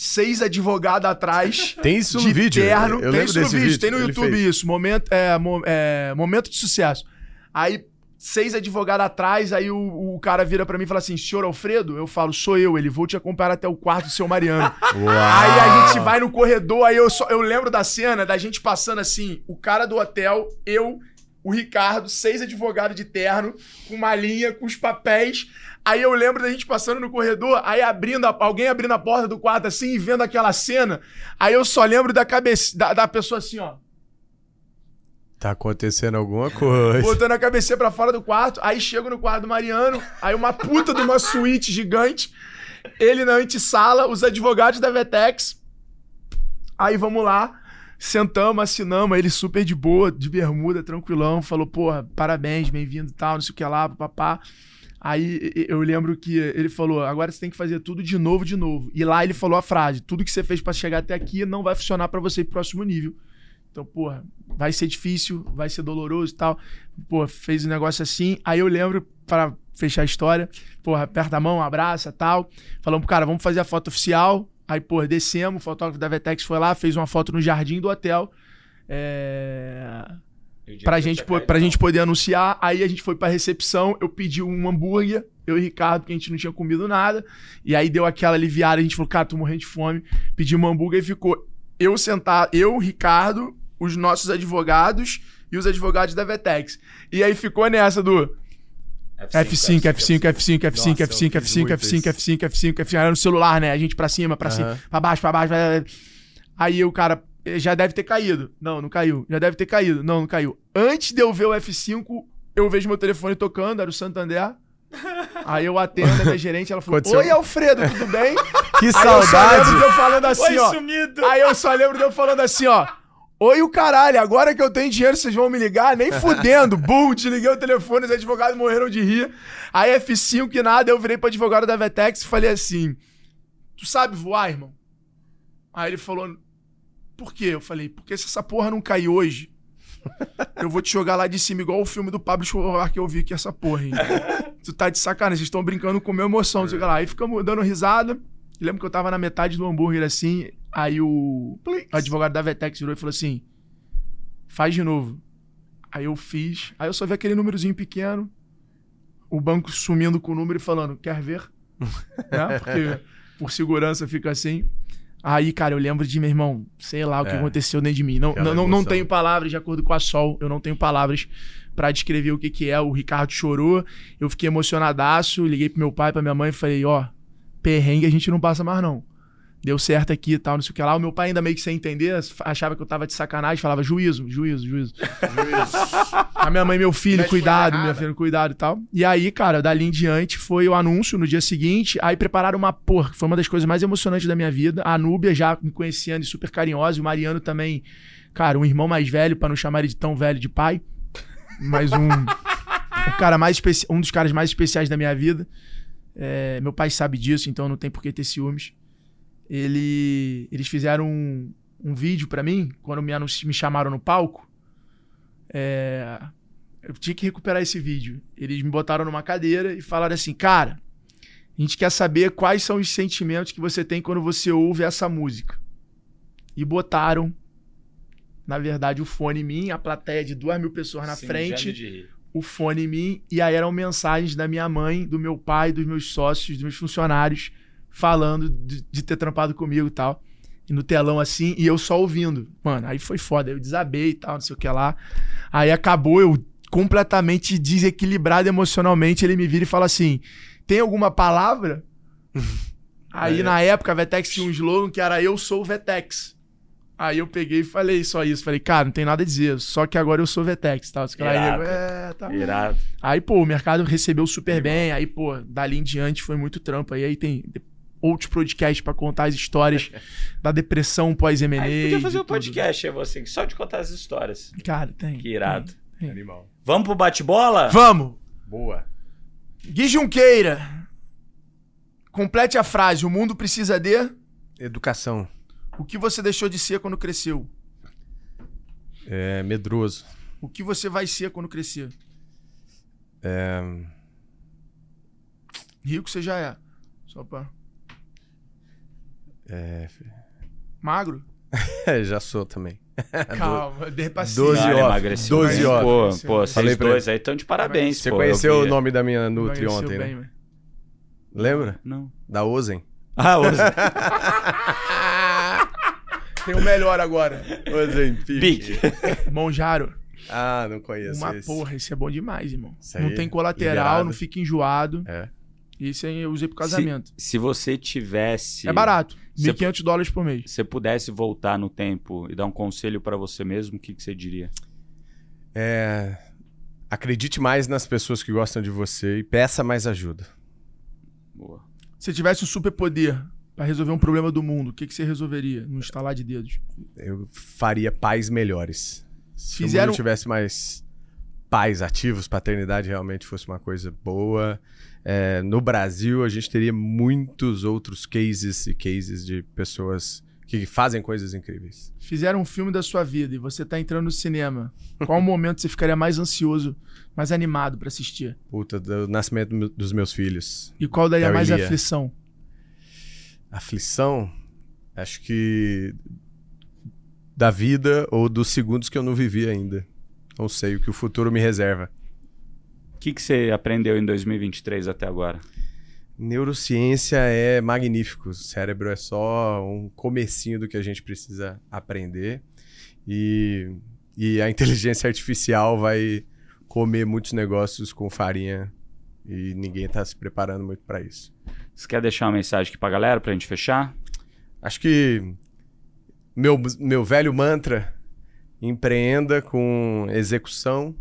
seis advogados atrás. Tem isso de no vídeo. terno. Eu tem isso no desse vídeo, tem no YouTube fez. isso. Momento, é, mo- é, momento de sucesso. Aí, seis advogados atrás, aí o, o cara vira pra mim e fala assim: senhor Alfredo? Eu falo, sou eu. Ele, vou te acompanhar até o quarto do seu Mariano. Aí a gente vai no corredor, aí eu, só, eu lembro da cena da gente passando assim, o cara do hotel, eu, o Ricardo, seis advogados de terno, com uma linha, com os papéis. Aí eu lembro da gente passando no corredor, aí abrindo a- alguém abrindo a porta do quarto assim e vendo aquela cena. Aí eu só lembro da cabeça da, da pessoa assim, ó, Tá acontecendo alguma coisa. botando a cabeça pra fora do quarto. Aí chego no quarto do Mariano, aí uma puta de uma suíte gigante. Ele na antessala, os advogados da Vetex. Aí vamos lá, sentamos, assinamos, ele super de boa, de bermuda, tranquilão, falou, porra, parabéns, bem-vindo e tal, não sei o que lá, papá. Aí eu lembro que ele falou, agora você tem que fazer tudo de novo, de novo. E lá ele falou a frase, tudo que você fez pra chegar até aqui não vai funcionar pra você ir pro próximo nível. Então, porra, vai ser difícil, vai ser doloroso e tal. Pô, fez um negócio assim. Aí eu lembro, para fechar a história, porra, aperta a mão, abraça tal. Falamos cara, vamos fazer a foto oficial. Aí, porra, descemos, o fotógrafo da Vetex foi lá, fez uma foto no jardim do hotel. É... Pra gente, po- pra gente poder anunciar. Aí a gente foi pra recepção, eu pedi um hambúrguer, eu e o Ricardo, porque a gente não tinha comido nada. E aí deu aquela aliviada, a gente falou, cara, tô morrendo de fome. Pedimos um hambúrguer e ficou eu sentado, eu, Ricardo, os nossos advogados e os advogados da Vetex. E aí ficou nessa do F5, F5, F5, F5, F5, Nossa, eu F5, fiz F5, muito F5, isso. F5, F5, F5. Era no celular, né? A gente pra cima, pra cima, pra baixo, pra baixo. Aí o cara eh, já deve ter caído. Não, não caiu. Já deve ter caído. Não, não caiu. Antes de eu ver o F5, eu vejo meu telefone tocando, era o Santander. Aí eu atendo a minha gerente, ela falou: Aconteceu- Oi, Alfredo, tudo bem? Que Aí eu só saudade! lembro de eu falando assim, ó. sumido! Aí eu só lembro de eu falando assim, ó. Oi, o caralho, agora que eu tenho dinheiro, vocês vão me ligar? Nem fudendo. Bum, desliguei o telefone, os advogados morreram de rir. Aí F5 que nada, eu virei pro advogado da Vetex e falei assim: Tu sabe voar, irmão? Aí ele falou: Por quê? Eu falei: Porque se essa porra não cair hoje, eu vou te jogar lá de cima, igual o filme do Pablo Escobar que eu vi que é essa porra, hein? tu tá de sacanagem, vocês estão brincando com minha emoção, que lá. Aí ficamos dando risada. E lembro que eu tava na metade do hambúrguer assim, aí o advogado da Vetex virou e falou assim: faz de novo. Aí eu fiz, aí eu só vi aquele númerozinho pequeno, o banco sumindo com o número e falando: quer ver? né? Porque por segurança fica assim. Aí, cara, eu lembro de meu irmão, sei lá o que É. aconteceu dentro de mim. Não, Aquela não, não, tenho palavras, de acordo com a Sol, eu não tenho palavras pra descrever o que que é. O Ricardo chorou, eu fiquei emocionadaço, liguei pro meu pai, pra minha mãe e falei, ó, perrengue a gente não passa mais não. Deu certo aqui e tal, não sei o que lá. O meu pai ainda meio que sem entender, achava que eu tava de sacanagem, falava juízo, juízo, juízo. A minha mãe, meu filho, né? cuidado, minha filha, cuidado e tal. E aí, cara, dali em diante foi o anúncio no dia seguinte. Aí prepararam uma porra, que foi uma das coisas mais emocionantes da minha vida. A Núbia já me conhecendo e super carinhosa. E o Mariano também, cara, um irmão mais velho, pra não chamar ele de tão velho de pai. Mas um. cara mais especi... Um dos caras mais especiais da minha vida. É, meu pai sabe disso, então não tem por que ter ciúmes. Ele... Eles fizeram um, um vídeo pra mim, quando me, me chamaram no palco. É, eu tinha que recuperar esse vídeo. Eles me botaram numa cadeira e falaram assim: Cara, a gente quer saber quais são os sentimentos que você tem quando você ouve essa música. E botaram, na verdade, o fone em mim, a plateia de duas mil pessoas na frente, o fone em mim, e aí eram mensagens da minha mãe, do meu pai, dos meus sócios, dos meus funcionários, falando de, de ter trampado comigo e tal. E no telão assim, e eu só ouvindo. Mano, aí foi foda. Eu desabei e tal, não sei o que lá. Aí acabou, eu completamente desequilibrado emocionalmente. Ele me vira e fala assim: tem alguma palavra? aí É. na época a Vetex tinha um slogan que era Eu sou o Vetex. Aí eu peguei e falei só isso. Falei, cara, não tem nada a dizer, só que agora eu sou Vetex. Tal. Aí, Irado. nego, é, tá. Irado. Aí, pô, o mercado recebeu super bem. Aí, pô, dali em diante foi muito trampo. Aí, aí tem outros podcasts pra contar as histórias da depressão pós-M&A. Aí podia fazer um tudo. podcast, é você, só de contar as histórias. Cara, tem. Que irado. tem. Animal. Vamos pro bate-bola? Vamos! Boa. Gui Junqueira. Complete a frase. O mundo precisa de... Educação. O que você deixou de ser quando cresceu? É medroso. O que você vai ser quando crescer? É, Rico você já é. Só pra... é, Magro? já sou também. Calma, de Cara, off. emagreceu. 12 Pô, off. Pô, Emagreceu. vocês Falei pra dois aí estão de parabéns, Você pô, conheceu eu o nome da minha Nutri ontem, bem, né? mano. Lembra? Não. Da Ozen. Ah, hoje. Tem o melhor agora. Ozen Pique. Monjaro. Ah, não conheço Uma esse. porra, esse é bom demais, irmão. Isso Não tem colateral, liberado. não fica enjoado. É. Esse aí eu usei pro casamento. Se, se você tivesse. É barato. Você- 1.500 dólares por mês. Se você pudesse voltar no tempo e dar um conselho pra você mesmo, o que, que você diria? É, Acredite mais nas pessoas que gostam de você e peça mais ajuda. Boa. Se tivesse um superpoder pra resolver um problema do mundo, o que, que você resolveria? No estalar de dedos. Eu faria pais melhores. Se Fizeram- o mundo tivesse mais pais ativos, paternidade realmente fosse uma coisa boa. É, no Brasil, a gente teria muitos outros cases e cases de pessoas que fazem coisas incríveis. Fizeram um filme da sua vida e você tá entrando no cinema. Qual momento você ficaria mais ansioso, mais animado pra assistir? Puta, do nascimento do- dos meus filhos. E qual daria mais iria. aflição? Aflição, acho que da vida ou dos segundos que eu não vivi ainda. Não sei o que o futuro me reserva. O que, que você aprendeu em 2023 até agora? Neurociência é magnífico. O cérebro é só um comecinho do que a gente precisa aprender. E, e a inteligência artificial vai comer muitos negócios com farinha e ninguém está se preparando muito para isso. Você quer deixar uma mensagem aqui pra galera pra gente fechar? Acho que meu, meu velho mantra, empreenda com execução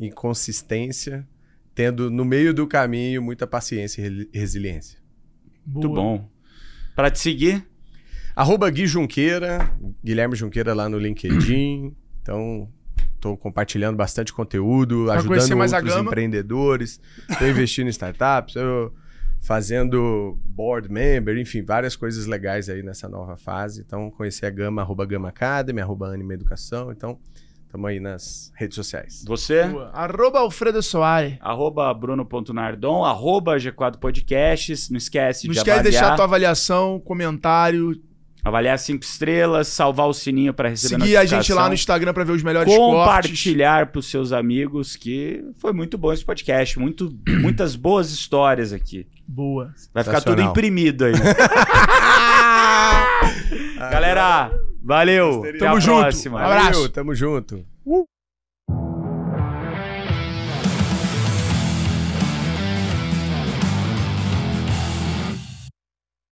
e consistência, tendo no meio do caminho muita paciência e re- resiliência. Muito Boa. bom. Pra te seguir, Arroba Gui Junqueira, Guilherme Junqueira lá no LinkedIn. Então, estou compartilhando bastante conteúdo, Pra ajudando outros empreendedores. Estou investindo em startups, eu fazendo board member, enfim, várias coisas legais aí nessa nova fase. Então, conhecer a Gama, arroba Gama Academy, arroba Anima Educação. Então, estamos aí nas redes sociais. você, Boa. Arroba Alfredo Soares. arroba bruno.nardon, arroba G4 Podcasts. Não esquece Não de esquece de avaliar, deixar tua avaliação, comentário, avaliar cinco estrelas, salvar o sininho pra receber seguir a gente notificação. lá no Instagram pra ver os melhores compartilhar para os seus amigos que foi muito bom esse podcast, muito, muitas boas histórias aqui. Boa. Vai ficar tudo imprimido aí. Galera, valeu. Até Tamo a junto. próxima. Abraço. Valeu, tamo junto.